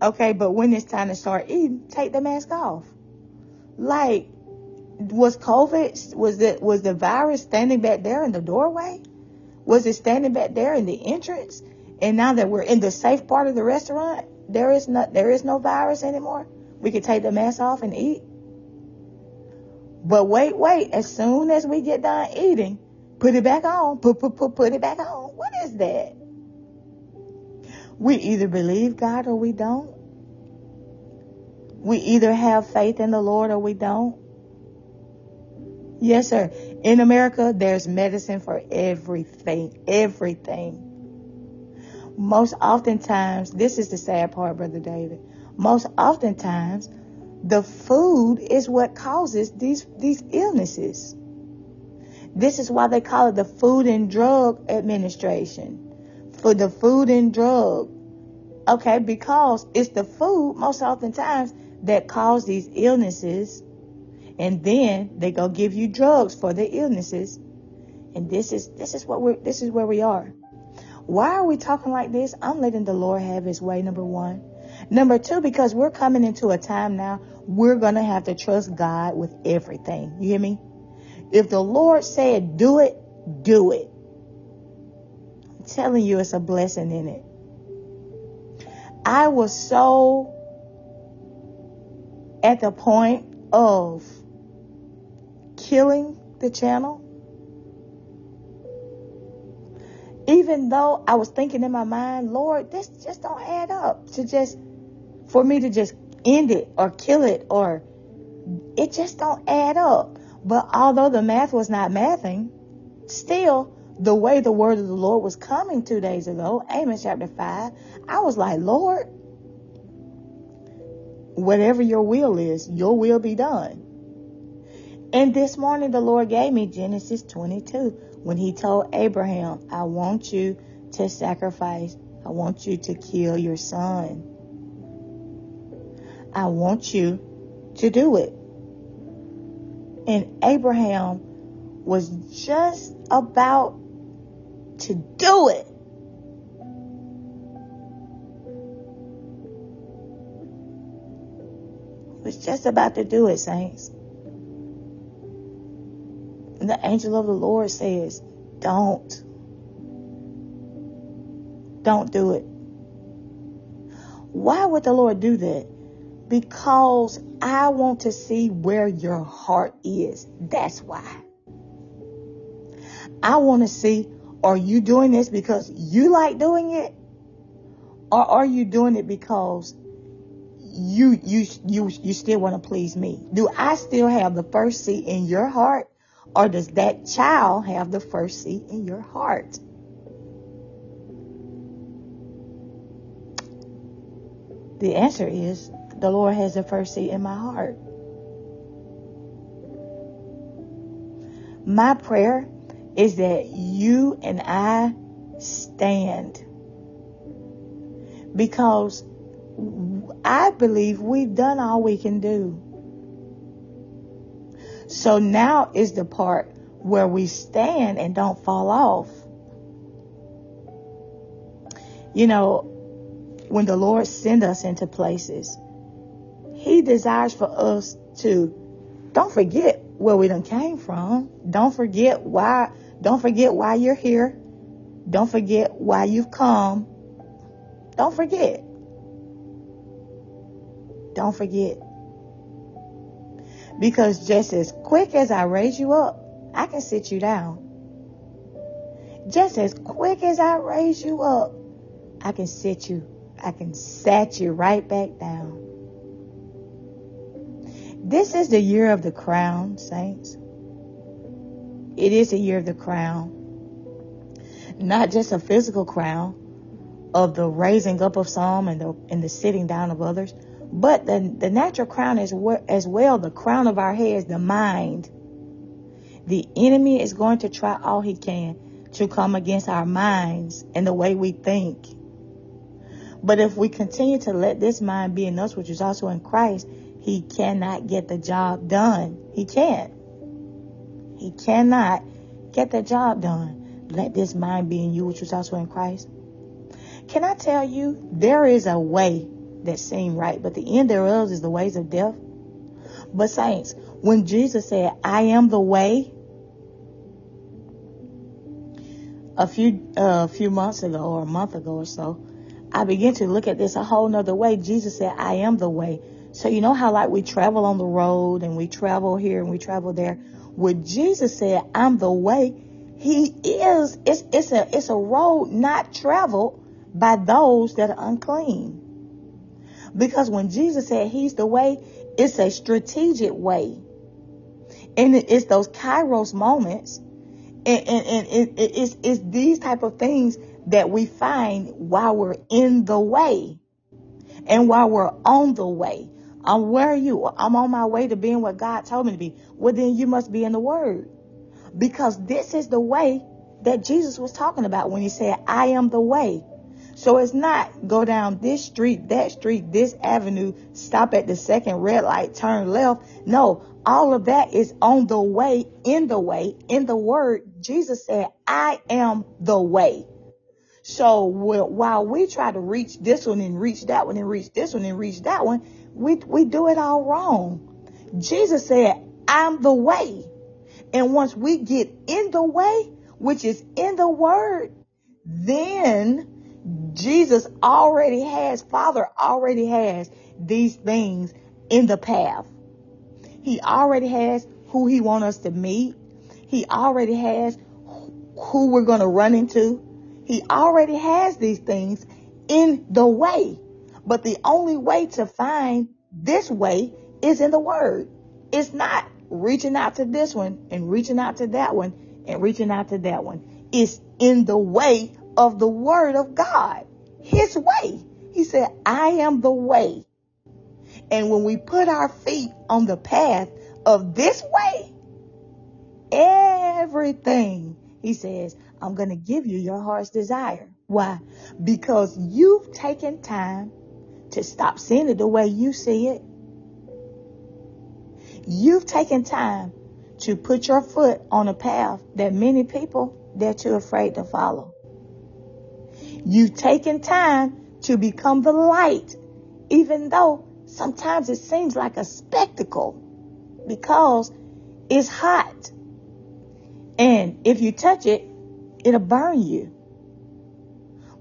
Speaker 1: Okay, but when it's time to start eating, take the mask off. Like, was COVID, was the, was the virus standing back there in the doorway? Was it standing back there in the entrance? And now that we're in the safe part of the restaurant, there is no, there is no virus anymore. We can take the mask off and eat. But wait, wait, as soon as we get done eating, Put it back on. Put, put, put, put it back on. What is that? We either believe God or we don't. We either have faith in the Lord or we don't. Yes, sir. In America, there's medicine for everything. Everything. Most oftentimes, this is the sad part, Brother David. Most oftentimes, the food is what causes these, these illnesses. This is why they call it the Food and Drug Administration. For the food and drug. Okay, because it's the food most oftentimes that cause these illnesses. And then they go give you drugs for the illnesses. And this is this is what we're this is where we are. Why are we talking like this? I'm letting the Lord have his way, number one. Number two, because we're coming into a time now, we're gonna have to trust God with everything. You hear me? If the Lord said do it, do it. Telling you, it's a blessing in it. I was so at the point of killing the channel. Even though I was thinking in my mind, Lord, this just don't add up to just for me to just end it or kill it or it just don't add up. But although the math was not mathing, still, the way the word of the Lord was coming two days ago, Amos chapter 5, I was like, Lord, whatever your will is, your will be done. And this morning, the Lord gave me Genesis 22 when he told Abraham, I want you to sacrifice, I want you to kill your son. I want you to do it. And Abraham was just about to do it. Was just about to do it, saints. And the angel of the Lord says, Don't. Don't do it. Why would the Lord do that? Because I want to see where your heart is. That's why. I want to see, are you doing this because you like doing it? Or are you doing it because you you you you still want to please me? Do I still have the first seat in your heart or does that child have the first seat in your heart? The answer is the Lord has the first seat in my heart. My prayer is that you and I stand because I believe we've done all we can do. So now is the part where we stand and don't fall off. You know, when the Lord send us into places, He desires for us to don't forget where we done came from. Don't forget why don't forget why you're here. Don't forget why you've come. Don't forget. Don't forget. Because just as quick as I raise you up, I can sit you down. Just as quick as I raise you up, I can sit you. I can set you right back down. This is the year of the crown, saints. It is a year of the crown. Not just a physical crown of the raising up of some and the, and the sitting down of others, but the, the natural crown is as well the crown of our heads, the mind. The enemy is going to try all he can to come against our minds and the way we think. But if we continue to let this mind be in us, which is also in Christ, he cannot get the job done. He can't. He cannot get the job done. Let this mind be in you, which was also in Christ. Can I tell you, there is a way that seem right, but the end thereof is the ways of death. But saints, when Jesus said, I am the way, a few a uh, few months ago or a month ago or so, I began to look at this a whole nother way. Jesus said, I am the way. So you know how like we travel on the road and we travel here and we travel there. When Jesus said, I'm the way, he is, it's, it's a, it's a road not traveled by those that are unclean. Because when Jesus said he's the way, it's a strategic way. And it's those kairos moments. And, and, and it, it's, it's these type of things that we find while we're in the way and while we're on the way. Um, where you? I'm on my way to being what God told me to be. Well, then you must be in the Word. Because this is the way that Jesus was talking about when he said, I am the way. So it's not go down this street, that street, this avenue, stop at the second red light, turn left. No, all of that is on the way, in the way, in the word. Jesus said, I am the way. So while we try to reach this one and reach that one and reach this one and reach that one, we, we do it all wrong. Jesus said, I'm the way. And once we get in the way, which is in the word, then Jesus already has, Father already has these things in the path. He already has who he wants us to meet. He already has who we're going to run into. He already has these things in the way. But the only way to find this way is in the word. It's not reaching out to this one and reaching out to that one and reaching out to that one. It's in the way of the word of God. His way. He said, I am the way. And when we put our feet on the path of this way, everything, he says, I'm going to give you your heart's desire. Why? Because you've taken time to stop seeing it the way you see it. You've taken time to put your foot on a path that many people they're too afraid to follow. You've taken time to become the light, even though sometimes it seems like a spectacle because it's hot. And if you touch it, it'll burn you.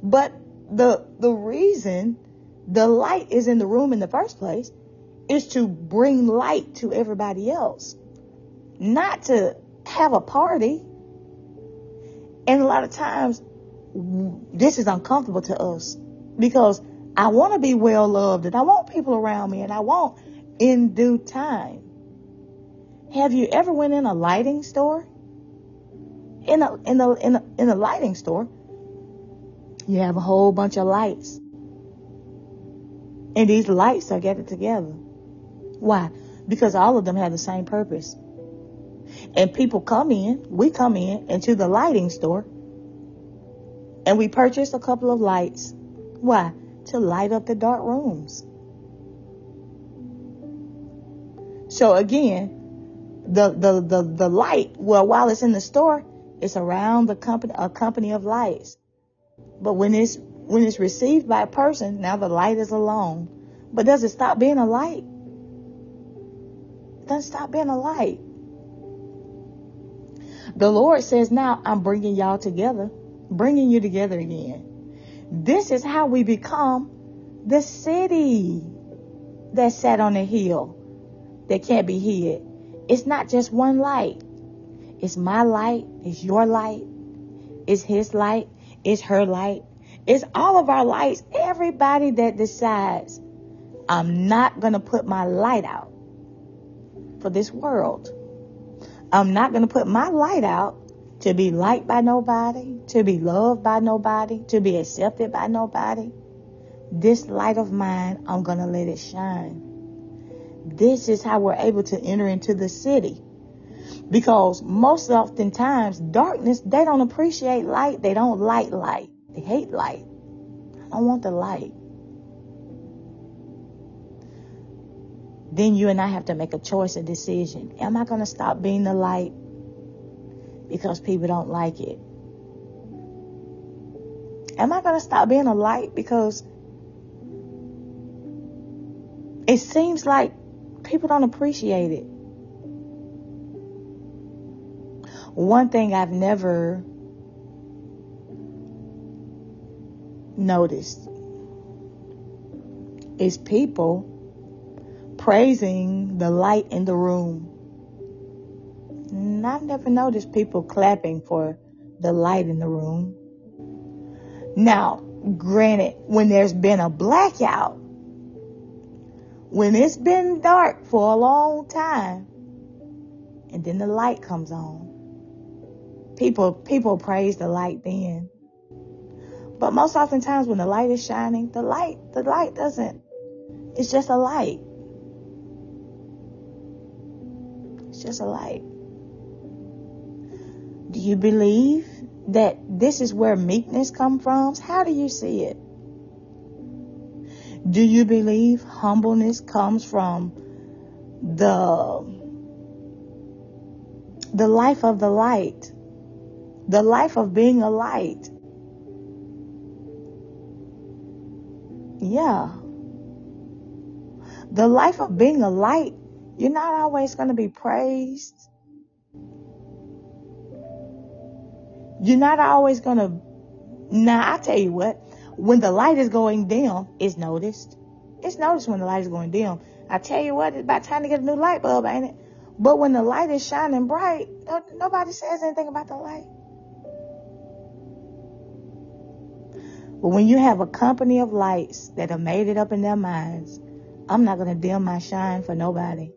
Speaker 1: But the the reason the light is in the room in the first place is to bring light to everybody else, not to have a party. And a lot of times, this is uncomfortable to us because I want to be well loved and I want people around me and I want in due time. Have you ever went in a lighting store? In a in a in a, in a lighting store, you have a whole bunch of lights. And these lights are gathered together. Why? Because all of them have the same purpose. And people come in, we come in into the lighting store and we purchase a couple of lights. Why? To light up the dark rooms. So again, the, the, the, the light, well, while it's in the store, it's around the company, a company of lights. But when it's, when it's received by a person, now the light is alone. But does it stop being a light? It doesn't stop being a light. The Lord says, now I'm bringing y'all together, bringing you together again. This is how we become the city that sat on a hill that can't be hid. It's not just one light. It's my light. It's your light. It's his light. It's her light. It's all of our lights. Everybody that decides, I'm not going to put my light out for this world. I'm not going to put my light out to be liked by nobody, to be loved by nobody, to be accepted by nobody. This light of mine, I'm going to let it shine. This is how we're able to enter into the city. Because most oftentimes, darkness, they don't appreciate light. They don't like light. They hate light. I don't want the light. then you and I have to make a choice, a decision. Am I going to stop being the light because people don't like it? Am I going to stop being a light because it seems like people don't appreciate it? One thing I've never noticed is people praising the light in the room. And I've never noticed people clapping for the light in the room. Now, granted, when there's been a blackout, when it's been dark for a long time, and then the light comes on, people people praise the light then. But most oftentimes when the light is shining, the light the light doesn't. It's just a light. It's just a light. Do you believe that this is where meekness comes from? How do you see it? Do you believe humbleness comes from the the life of the light? The life of being a light. Yeah. The life of being a light you're not always going to be praised. You're not always going to. Now, I tell you what, when the light is going dim, it's noticed. It's noticed when the light is going dim. I tell you what, it's about time to get a new light bulb, ain't it? But when the light is shining bright, nobody says anything about the light. But when you have a company of lights that have made it up in their minds, I'm not going to dim my shine for nobody.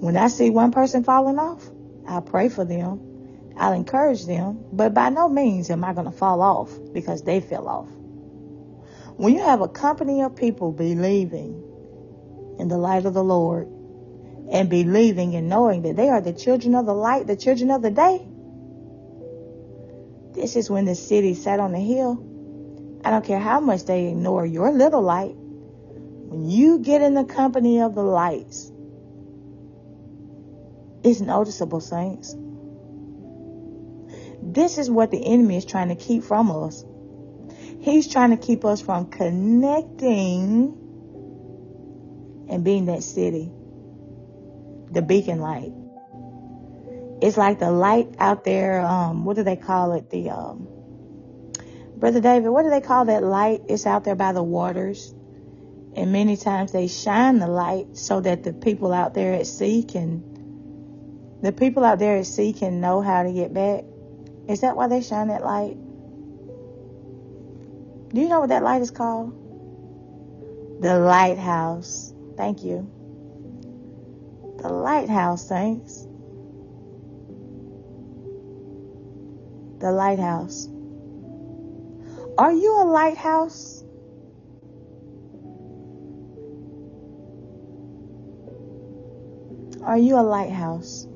Speaker 1: When I see one person falling off, I'll pray for them. I'll encourage them, but by no means am I going to fall off because they fell off. When you have a company of people believing in the light of the Lord and believing and knowing that they are the children of the light, the children of the day, this is when the city sat on the hill. I don't care how much they ignore your little light. When you get in the company of the lights, it's noticeable, saints. This is what the enemy is trying to keep from us. He's trying to keep us from connecting and being that city, the beacon light. It's like the light out there. Um, what do they call it? The um, brother David. What do they call that light? It's out there by the waters, and many times they shine the light so that the people out there at sea can the people out there at sea can know how to get back. Is that why they shine that light? Do you know what that light is called? The lighthouse. Thank you. The lighthouse, saints. The lighthouse. Are you a lighthouse? Are you a lighthouse?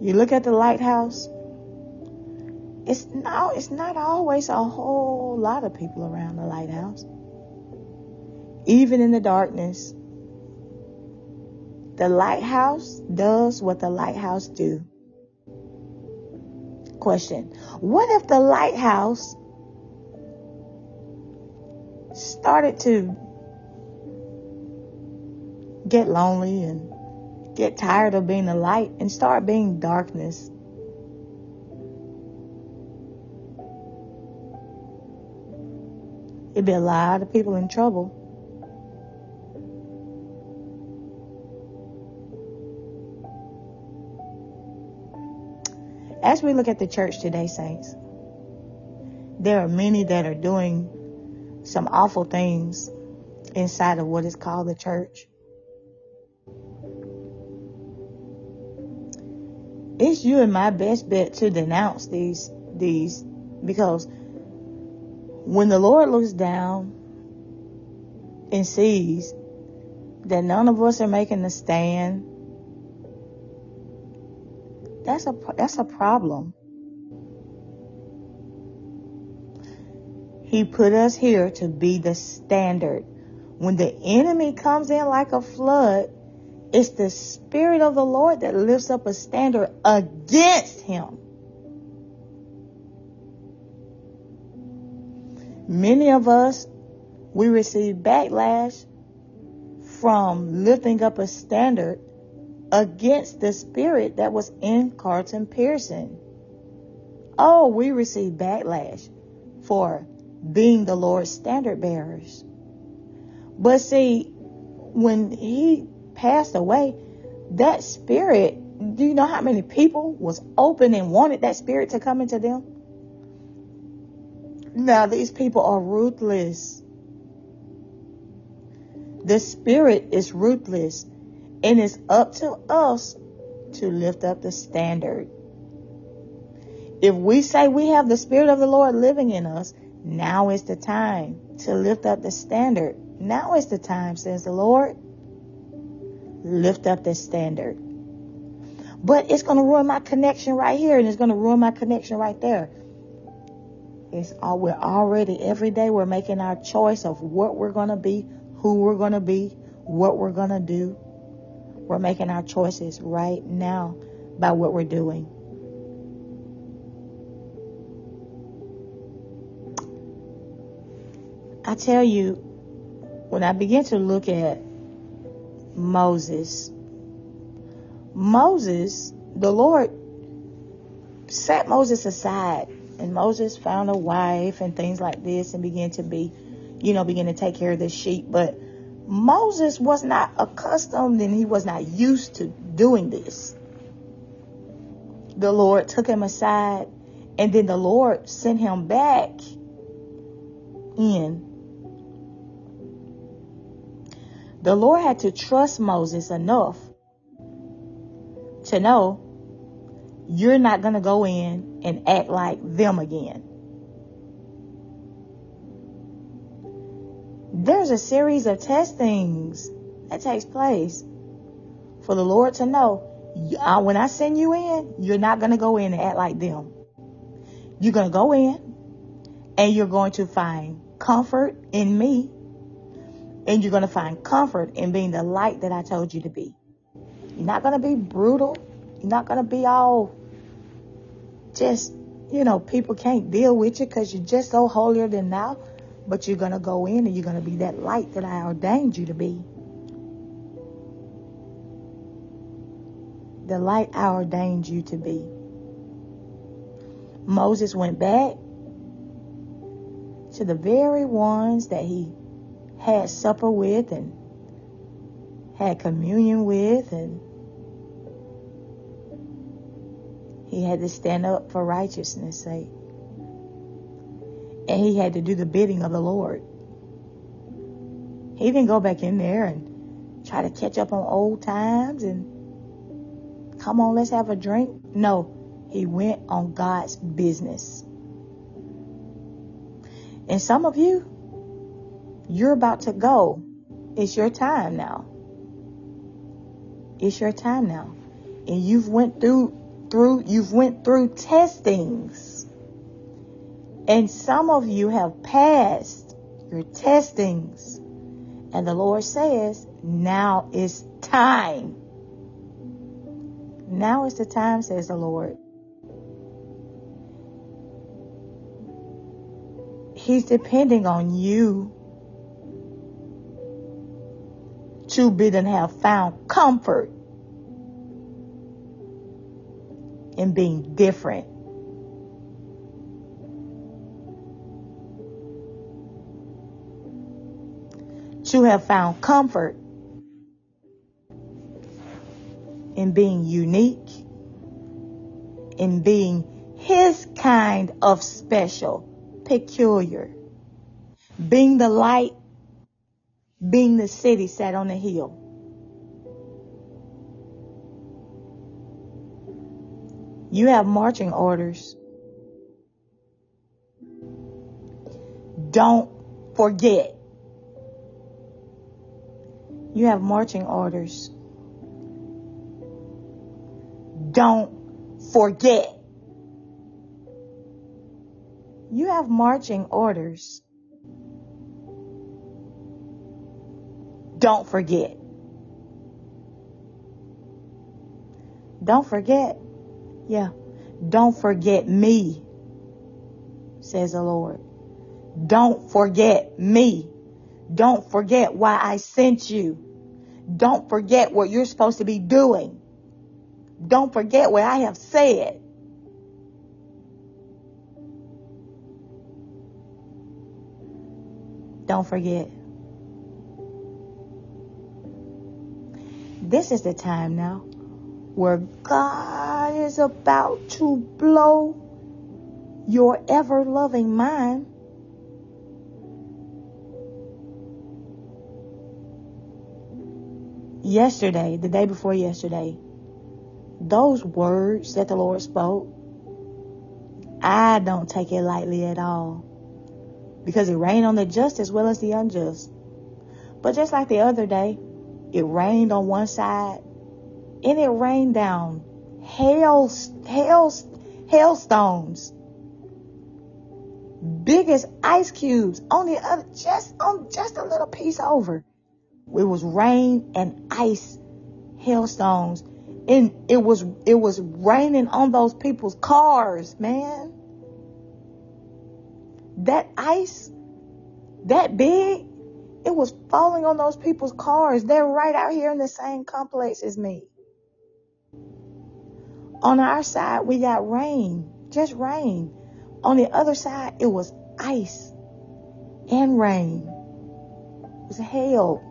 Speaker 1: You look at the lighthouse. It's no, it's not always a whole lot of people around the lighthouse. Even in the darkness, the lighthouse does what the lighthouse do. Question. What if the lighthouse started to get lonely and get tired of being the light and start being darkness. It'd be a lot of people in trouble. As we look at the church today, saints, there are many that are doing some awful things inside of what is called the church. it's you and my best bet to denounce these these because when the Lord looks down and sees that none of us are making a stand, that's a that's a problem. He put us here to be the standard. When the enemy comes in like a flood, it's the Spirit of the Lord that lifts up a standard against him. Many of us, we receive backlash from lifting up a standard against the spirit that was in Carlton Pearson. Oh, we received backlash for being the Lord's standard bearers. But see, when he passed away, that spirit, do you know how many people was open and wanted that spirit to come into them? Now these people are ruthless. The spirit is ruthless and it's up to us to lift up the standard. If we say we have the spirit of the Lord living in us, now is the time to lift up the standard. Now is the time, says the Lord lift up the standard. But it's going to ruin my connection right here and it's going to ruin my connection right there. It's all, we're already every day we're making our choice of what we're going to be, who we're going to be, what we're going to do. We're making our choices right now by what we're doing. I tell you, when I begin to look at Moses. Moses, the Lord set Moses aside and Moses found a wife and things like this and began to be, you know, begin to take care of the sheep. But Moses was not accustomed and he was not used to doing this. The Lord took him aside and then the Lord sent him back in the Lord had to trust Moses enough to know you're not going to go in and act like them again. There's a series of testings that takes place for the Lord to know uh, when I send you in, you're not going to go in and act like them. You're going to go in and you're going to find comfort in me and you're going to find comfort in being the light that I told you to be. You're not going to be brutal. You're not going to be all just, you know, people can't deal with you because you're just so holier than thou. But you're going to go in and you're going to be that light that I ordained you to be. The light I ordained you to be. Moses went back to the very ones that he had supper with and had communion with and He had to stand up for righteousness' sake. And he had to do the bidding of the Lord. He didn't go back in there and try to catch up on old times and come on, let's have a drink. No, he went on God's business. And some of you, you're about to go. It's your time now. It's your time now. And you've went through through you've went through testings. And some of you have passed your testings. And the Lord says, now is time. Now is the time, says the Lord. He's depending on you to be and have found comfort in being different. To have found comfort in being unique, in being his kind of special peculiar. Being the light, being the city set on the hill. You have marching orders. Don't forget. You have marching orders. Don't forget. You have marching orders. Don't forget. Don't forget. Yeah. Don't forget me, says the Lord. Don't forget me. Don't forget why I sent you. Don't forget what you're supposed to be doing. Don't forget what I have said. Don't forget. This is the time now where God is about to blow your ever loving mind. Yesterday, the day before yesterday, those words that the Lord spoke, I don't take it lightly at all because it rained on the just as well as the unjust. But just like the other day, it rained on one side and it rained down hail, hail, hailstones, biggest ice cubes on the other, just on just a little piece over. It was rain and ice hailstones. And it was, it was raining on those people's cars, man that ice, that big, it was falling on those people's cars. They're right out here in the same complex as me. On our side, we got rain, just rain. On the other side, it was ice and rain. It was hail.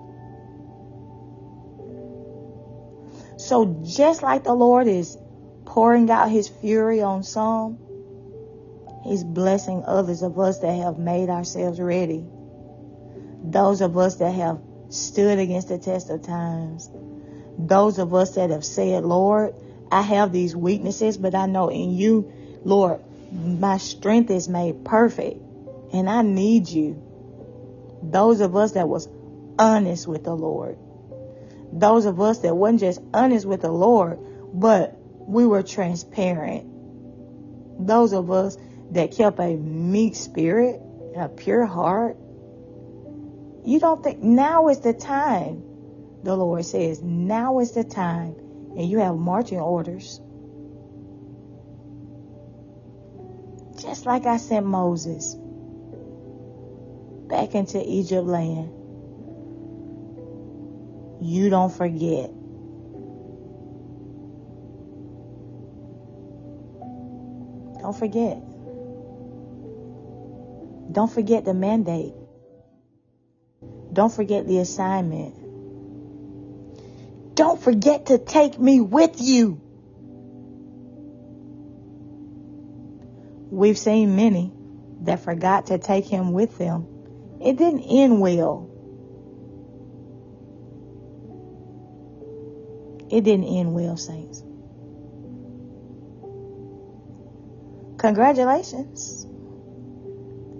Speaker 1: So just like the Lord is pouring out his fury on some, He's blessing others of us that have made ourselves ready. Those of us that have stood against the test of times. Those of us that have said, Lord, I have these weaknesses, but I know in you, Lord, my strength is made perfect and I need you. Those of us that was honest with the Lord. Those of us that wasn't just honest with the Lord, but we were transparent. Those of us that kept a meek spirit, and a pure heart. You don't think now is the time, the Lord says, now is the time, and you have marching orders. Just like I sent Moses back into Egypt land. You don't forget. Don't forget. Don't forget the mandate. Don't forget the assignment. Don't forget to take me with you. we've seen many that forgot to take him with them. It didn't end well. It didn't end well, saints. Congratulations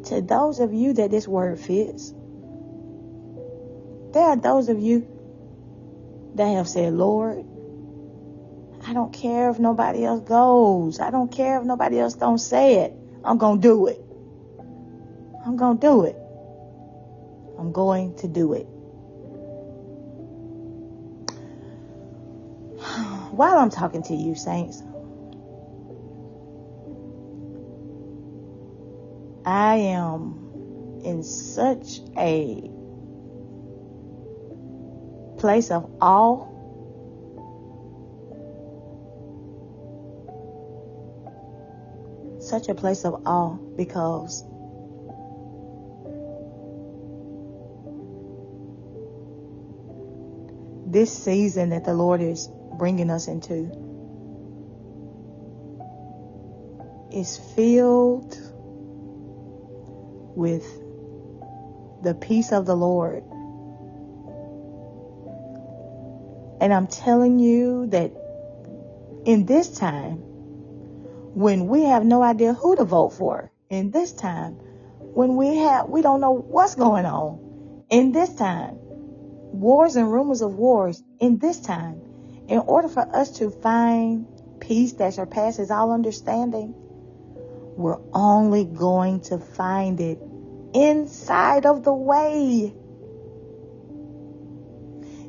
Speaker 1: to those of you that this word fits. There are those of you that have said, Lord, I don't care if nobody else goes. I don't care if nobody else don't say it. I'm going to do it. I'm going to do it. I'm going to do it. While I'm talking to you, saints, I am in such a place of awe. Such a place of awe because this season that the Lord is bringing us into. Is filled with the peace of the Lord. And I'm telling you that in this time, when we have no idea who to vote for, in this time, when we have, we don't know what's going on, in this time, wars and rumors of wars, in this time, in order for us to find peace that surpasses all understanding, we're only going to find it inside of the way.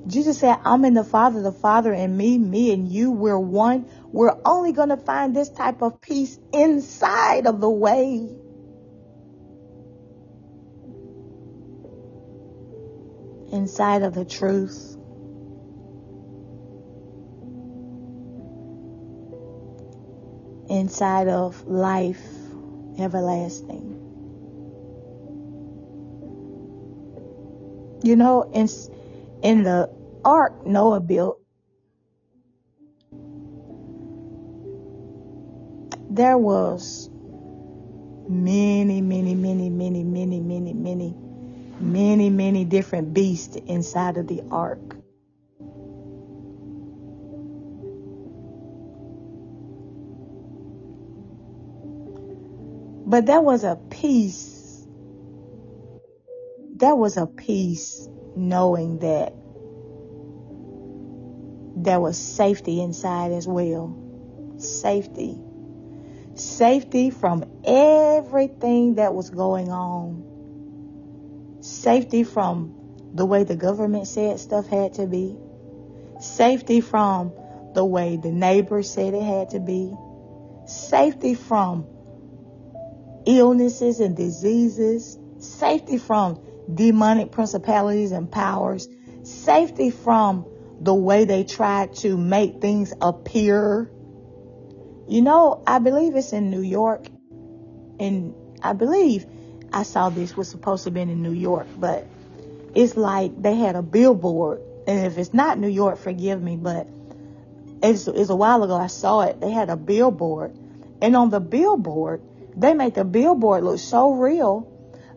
Speaker 1: Jesus said, I'm in the Father, the Father and me, me and you, we're one. We're only going to find this type of peace inside of the way. Inside of the truth. Inside of life everlasting. You know, in, in the ark Noah built, there was many, many, many, many, many, many, many, many, many different beasts inside of the ark. But there was a peace. There was a peace knowing that there was safety inside as well. Safety. Safety from everything that was going on. Safety from the way the government said stuff had to be. Safety from the way the neighbors said it had to be. Safety from illnesses and diseases. Safety from demonic principalities and powers. Safety from the way they try to make things appear. You know, I believe it's in New York. And I believe I saw this was supposed to have been in New York, but it's like they had a billboard. And if it's not New York, forgive me, but it's, it's a while ago I saw it. They had a billboard. And on the billboard, they made the billboard look so real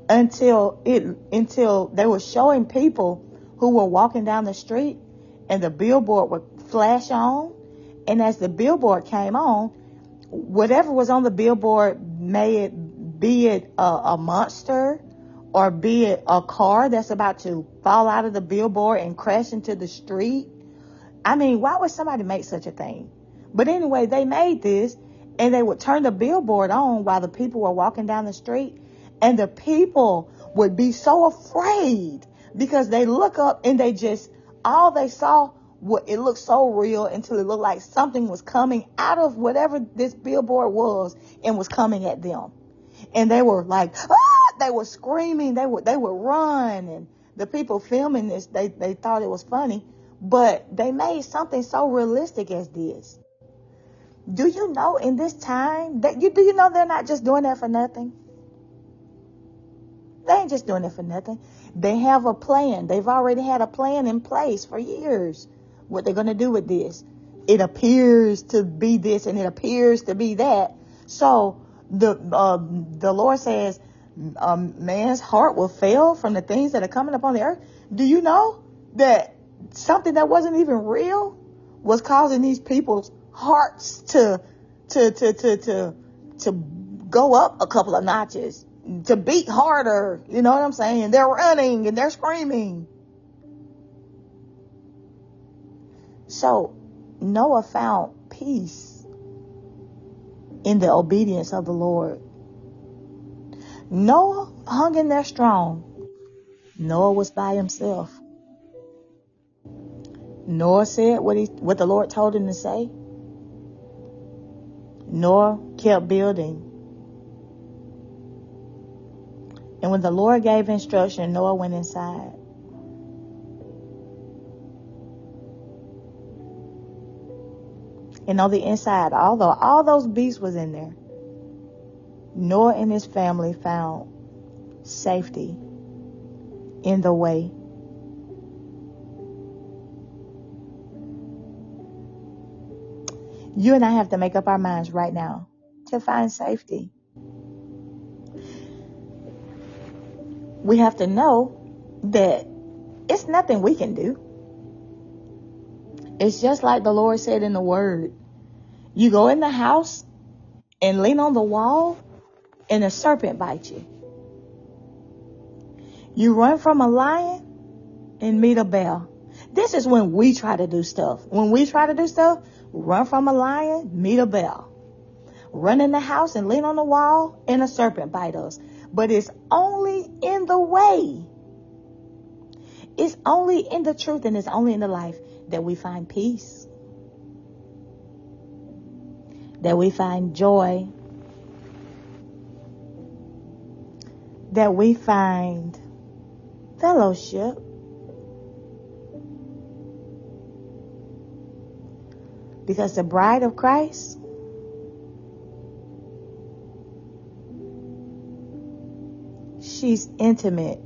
Speaker 1: until it until they were showing people who were walking down the street and the billboard would flash on. And as the billboard came on, whatever was on the billboard, may it be it a, a monster or be it a car that's about to fall out of the billboard and crash into the street. I mean, why would somebody make such a thing? But anyway, they made this and they would turn the billboard on while the people were walking down the street and the people would be so afraid because they look up and they just all they saw what it looked so real until it looked like something was coming out of whatever this billboard was and was coming at them. And they were like, ah! they were screaming, they would they would run and the people filming this, they, they thought it was funny, but they made something so realistic as this. Do you know in this time that you do you know they're not just doing that for nothing? They ain't just doing it for nothing. They have a plan. They've already had a plan in place for years. What they're going to do with this. It appears to be this and it appears to be that. So The uh, the Lord says, um, man's heart will fail from the things that are coming upon the earth. Do you know that something that wasn't even real was causing these people's hearts to to to to to to go up a couple of notches, to beat harder. You know what I'm saying? They're running and they're screaming. So Noah found peace in the obedience of the Lord. Noah hung in there strong. Noah was by himself. Noah said what he what the Lord told him to say. Noah kept building. And when the Lord gave instruction, Noah went inside. And on the inside, although all those beasts was in there, Noah and his family found safety in the way. You and I have to make up our minds right now to find safety. We have to know that it's nothing we can do. It's just like the Lord said in the Word. You go in the house and lean on the wall, and a serpent bites you. You run from a lion and meet a bear. This is when we try to do stuff. When we try to do stuff, run from a lion, meet a bear. Run in the house and lean on the wall, and a serpent bite us. But it's only in the way. It's only in the truth and it's only in the life that we find peace, that we find joy, that we find fellowship. Because the bride of Christ she's intimate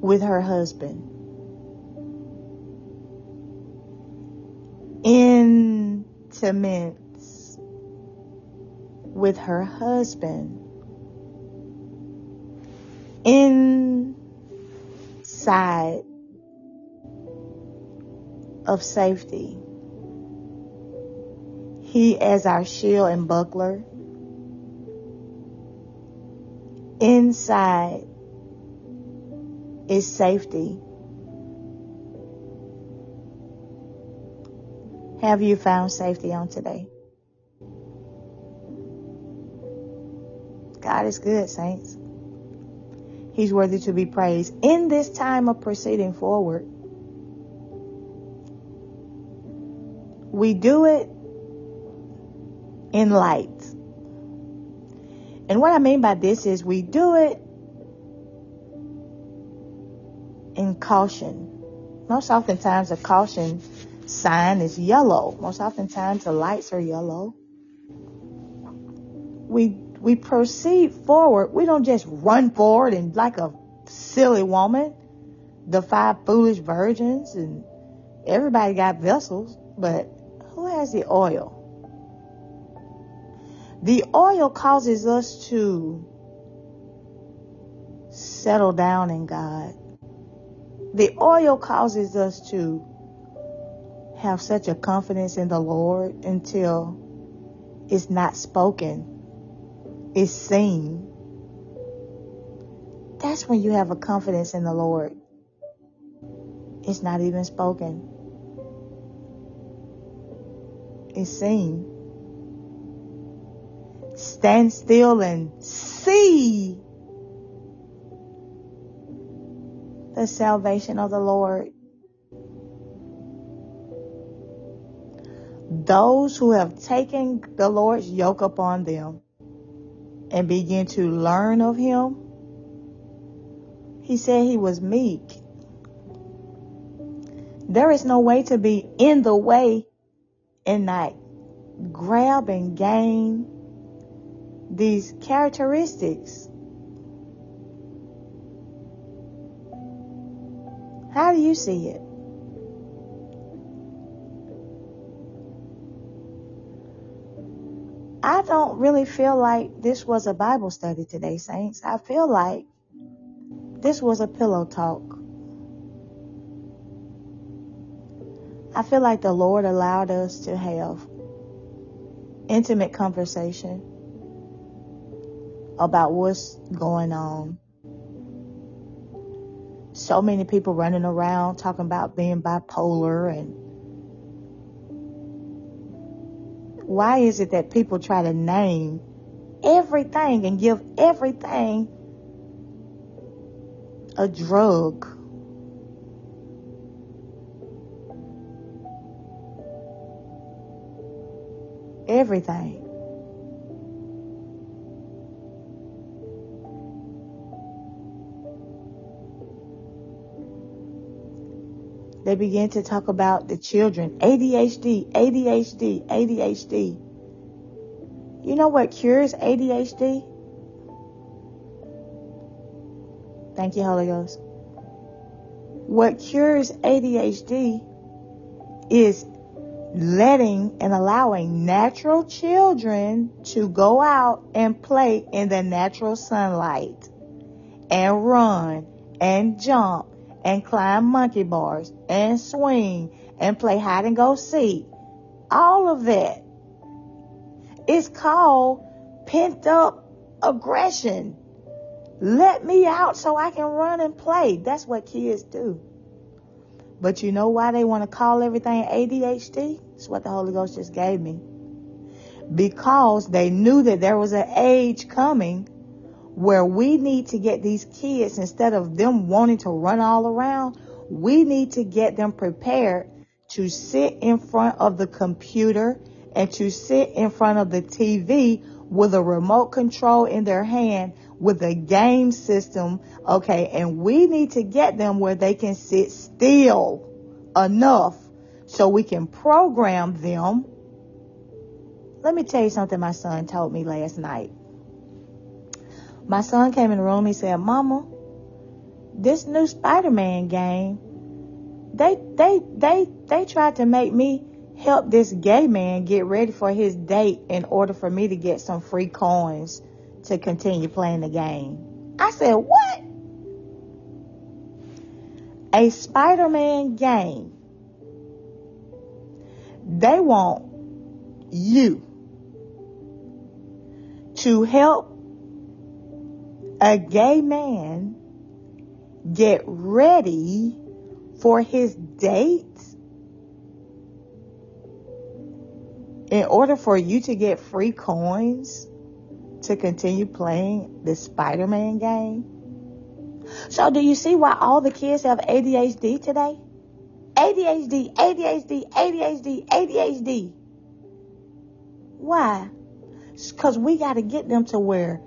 Speaker 1: with her husband. intimate with her husband inside of safety. He as our shield and buckler. Inside is safety. Have you found safety on today? God is good, saints. He's worthy to be praised. In this time of proceeding forward, we do it in light. And what I mean by this is we do it in caution. Most oftentimes, a caution sign is yellow. Most oftentimes the lights are yellow. We we proceed forward. We don't just run forward and like a silly woman, the five foolish virgins and everybody got vessels, but the oil? The oil causes us to settle down in God. The oil causes us to have such a confidence in the Lord until it's not spoken, it's seen. That's when you have a confidence in the Lord. It's not even spoken. It's seen. Stand still and see the salvation of the Lord. those who have taken the Lord's yoke upon them and begin to learn of him, he said he was meek. There is no way to be in the way and not grab and gain these characteristics. How do you see it? I don't really feel like this was a Bible study today, saints. I feel like this was a pillow talk. I feel like the Lord allowed us to have intimate conversation about what's going on. So many people running around talking about being bipolar and why is it that people try to name everything and give everything a drug? Everything. they began to talk about the children ADHD, ADHD, ADHD. You know what cures ADHD? Thank you, Holy Ghost. What cures ADHD is letting and allowing natural children to go out and play in the natural sunlight and run and jump and climb monkey bars and swing and play hide and go seek. All of that is called pent up aggression. Let me out so I can run and play. That's what kids do. But you know why they want to call everything ADHD? It's what the Holy Ghost just gave me. Because they knew that there was an age coming where we need to get these kids, instead of them wanting to run all around, we need to get them prepared to sit in front of the computer and to sit in front of the TV with a remote control in their hand with a game system. Okay. And we need to get them where they can sit still enough so we can program them. Let me tell you something my son told me last night. My son came in the room. He said, Mama, this new Spider-Man game, they, they, they, they tried to make me help this gay man get ready for his date in order for me to get some free coins to continue playing the game. I said, what? A Spider-Man game. They want you to help a gay man get ready for his date in order for you to get free coins to continue playing the Spider-Man game? So do you see why all the kids have ADHD today? ADHD, ADHD, ADHD, ADHD. Why? Because we got to get them to where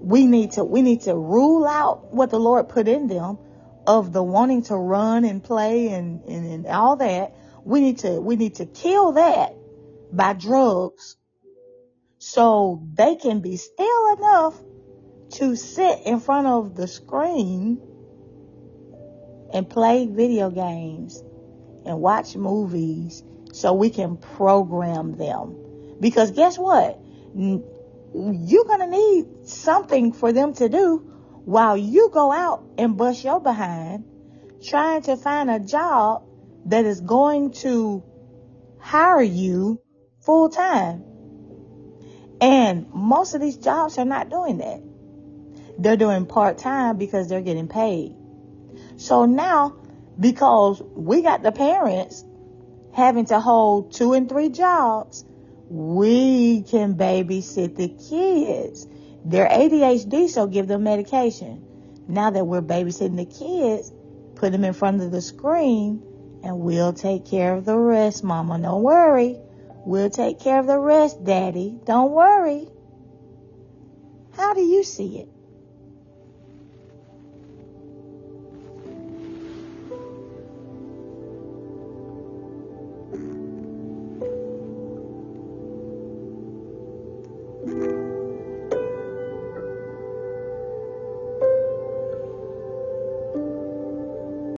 Speaker 1: we need to we need to rule out what the Lord put in them of the wanting to run and play and, and, and all that. We need to we need to kill that by drugs so they can be still enough to sit in front of the screen and play video games and watch movies so we can program them. Because guess what? you're going to need something for them to do while you go out and bust your behind trying to find a job that is going to hire you full time. And most of these jobs are not doing that. They're doing part time because they're getting paid. So now, because we got the parents having to hold two and three jobs, we can babysit the kids. They're ADHD, so give them medication. Now that we're babysitting the kids, put them in front of the screen and we'll take care of the rest, mama. Don't worry. We'll take care of the rest, daddy. Don't worry. How do you see it?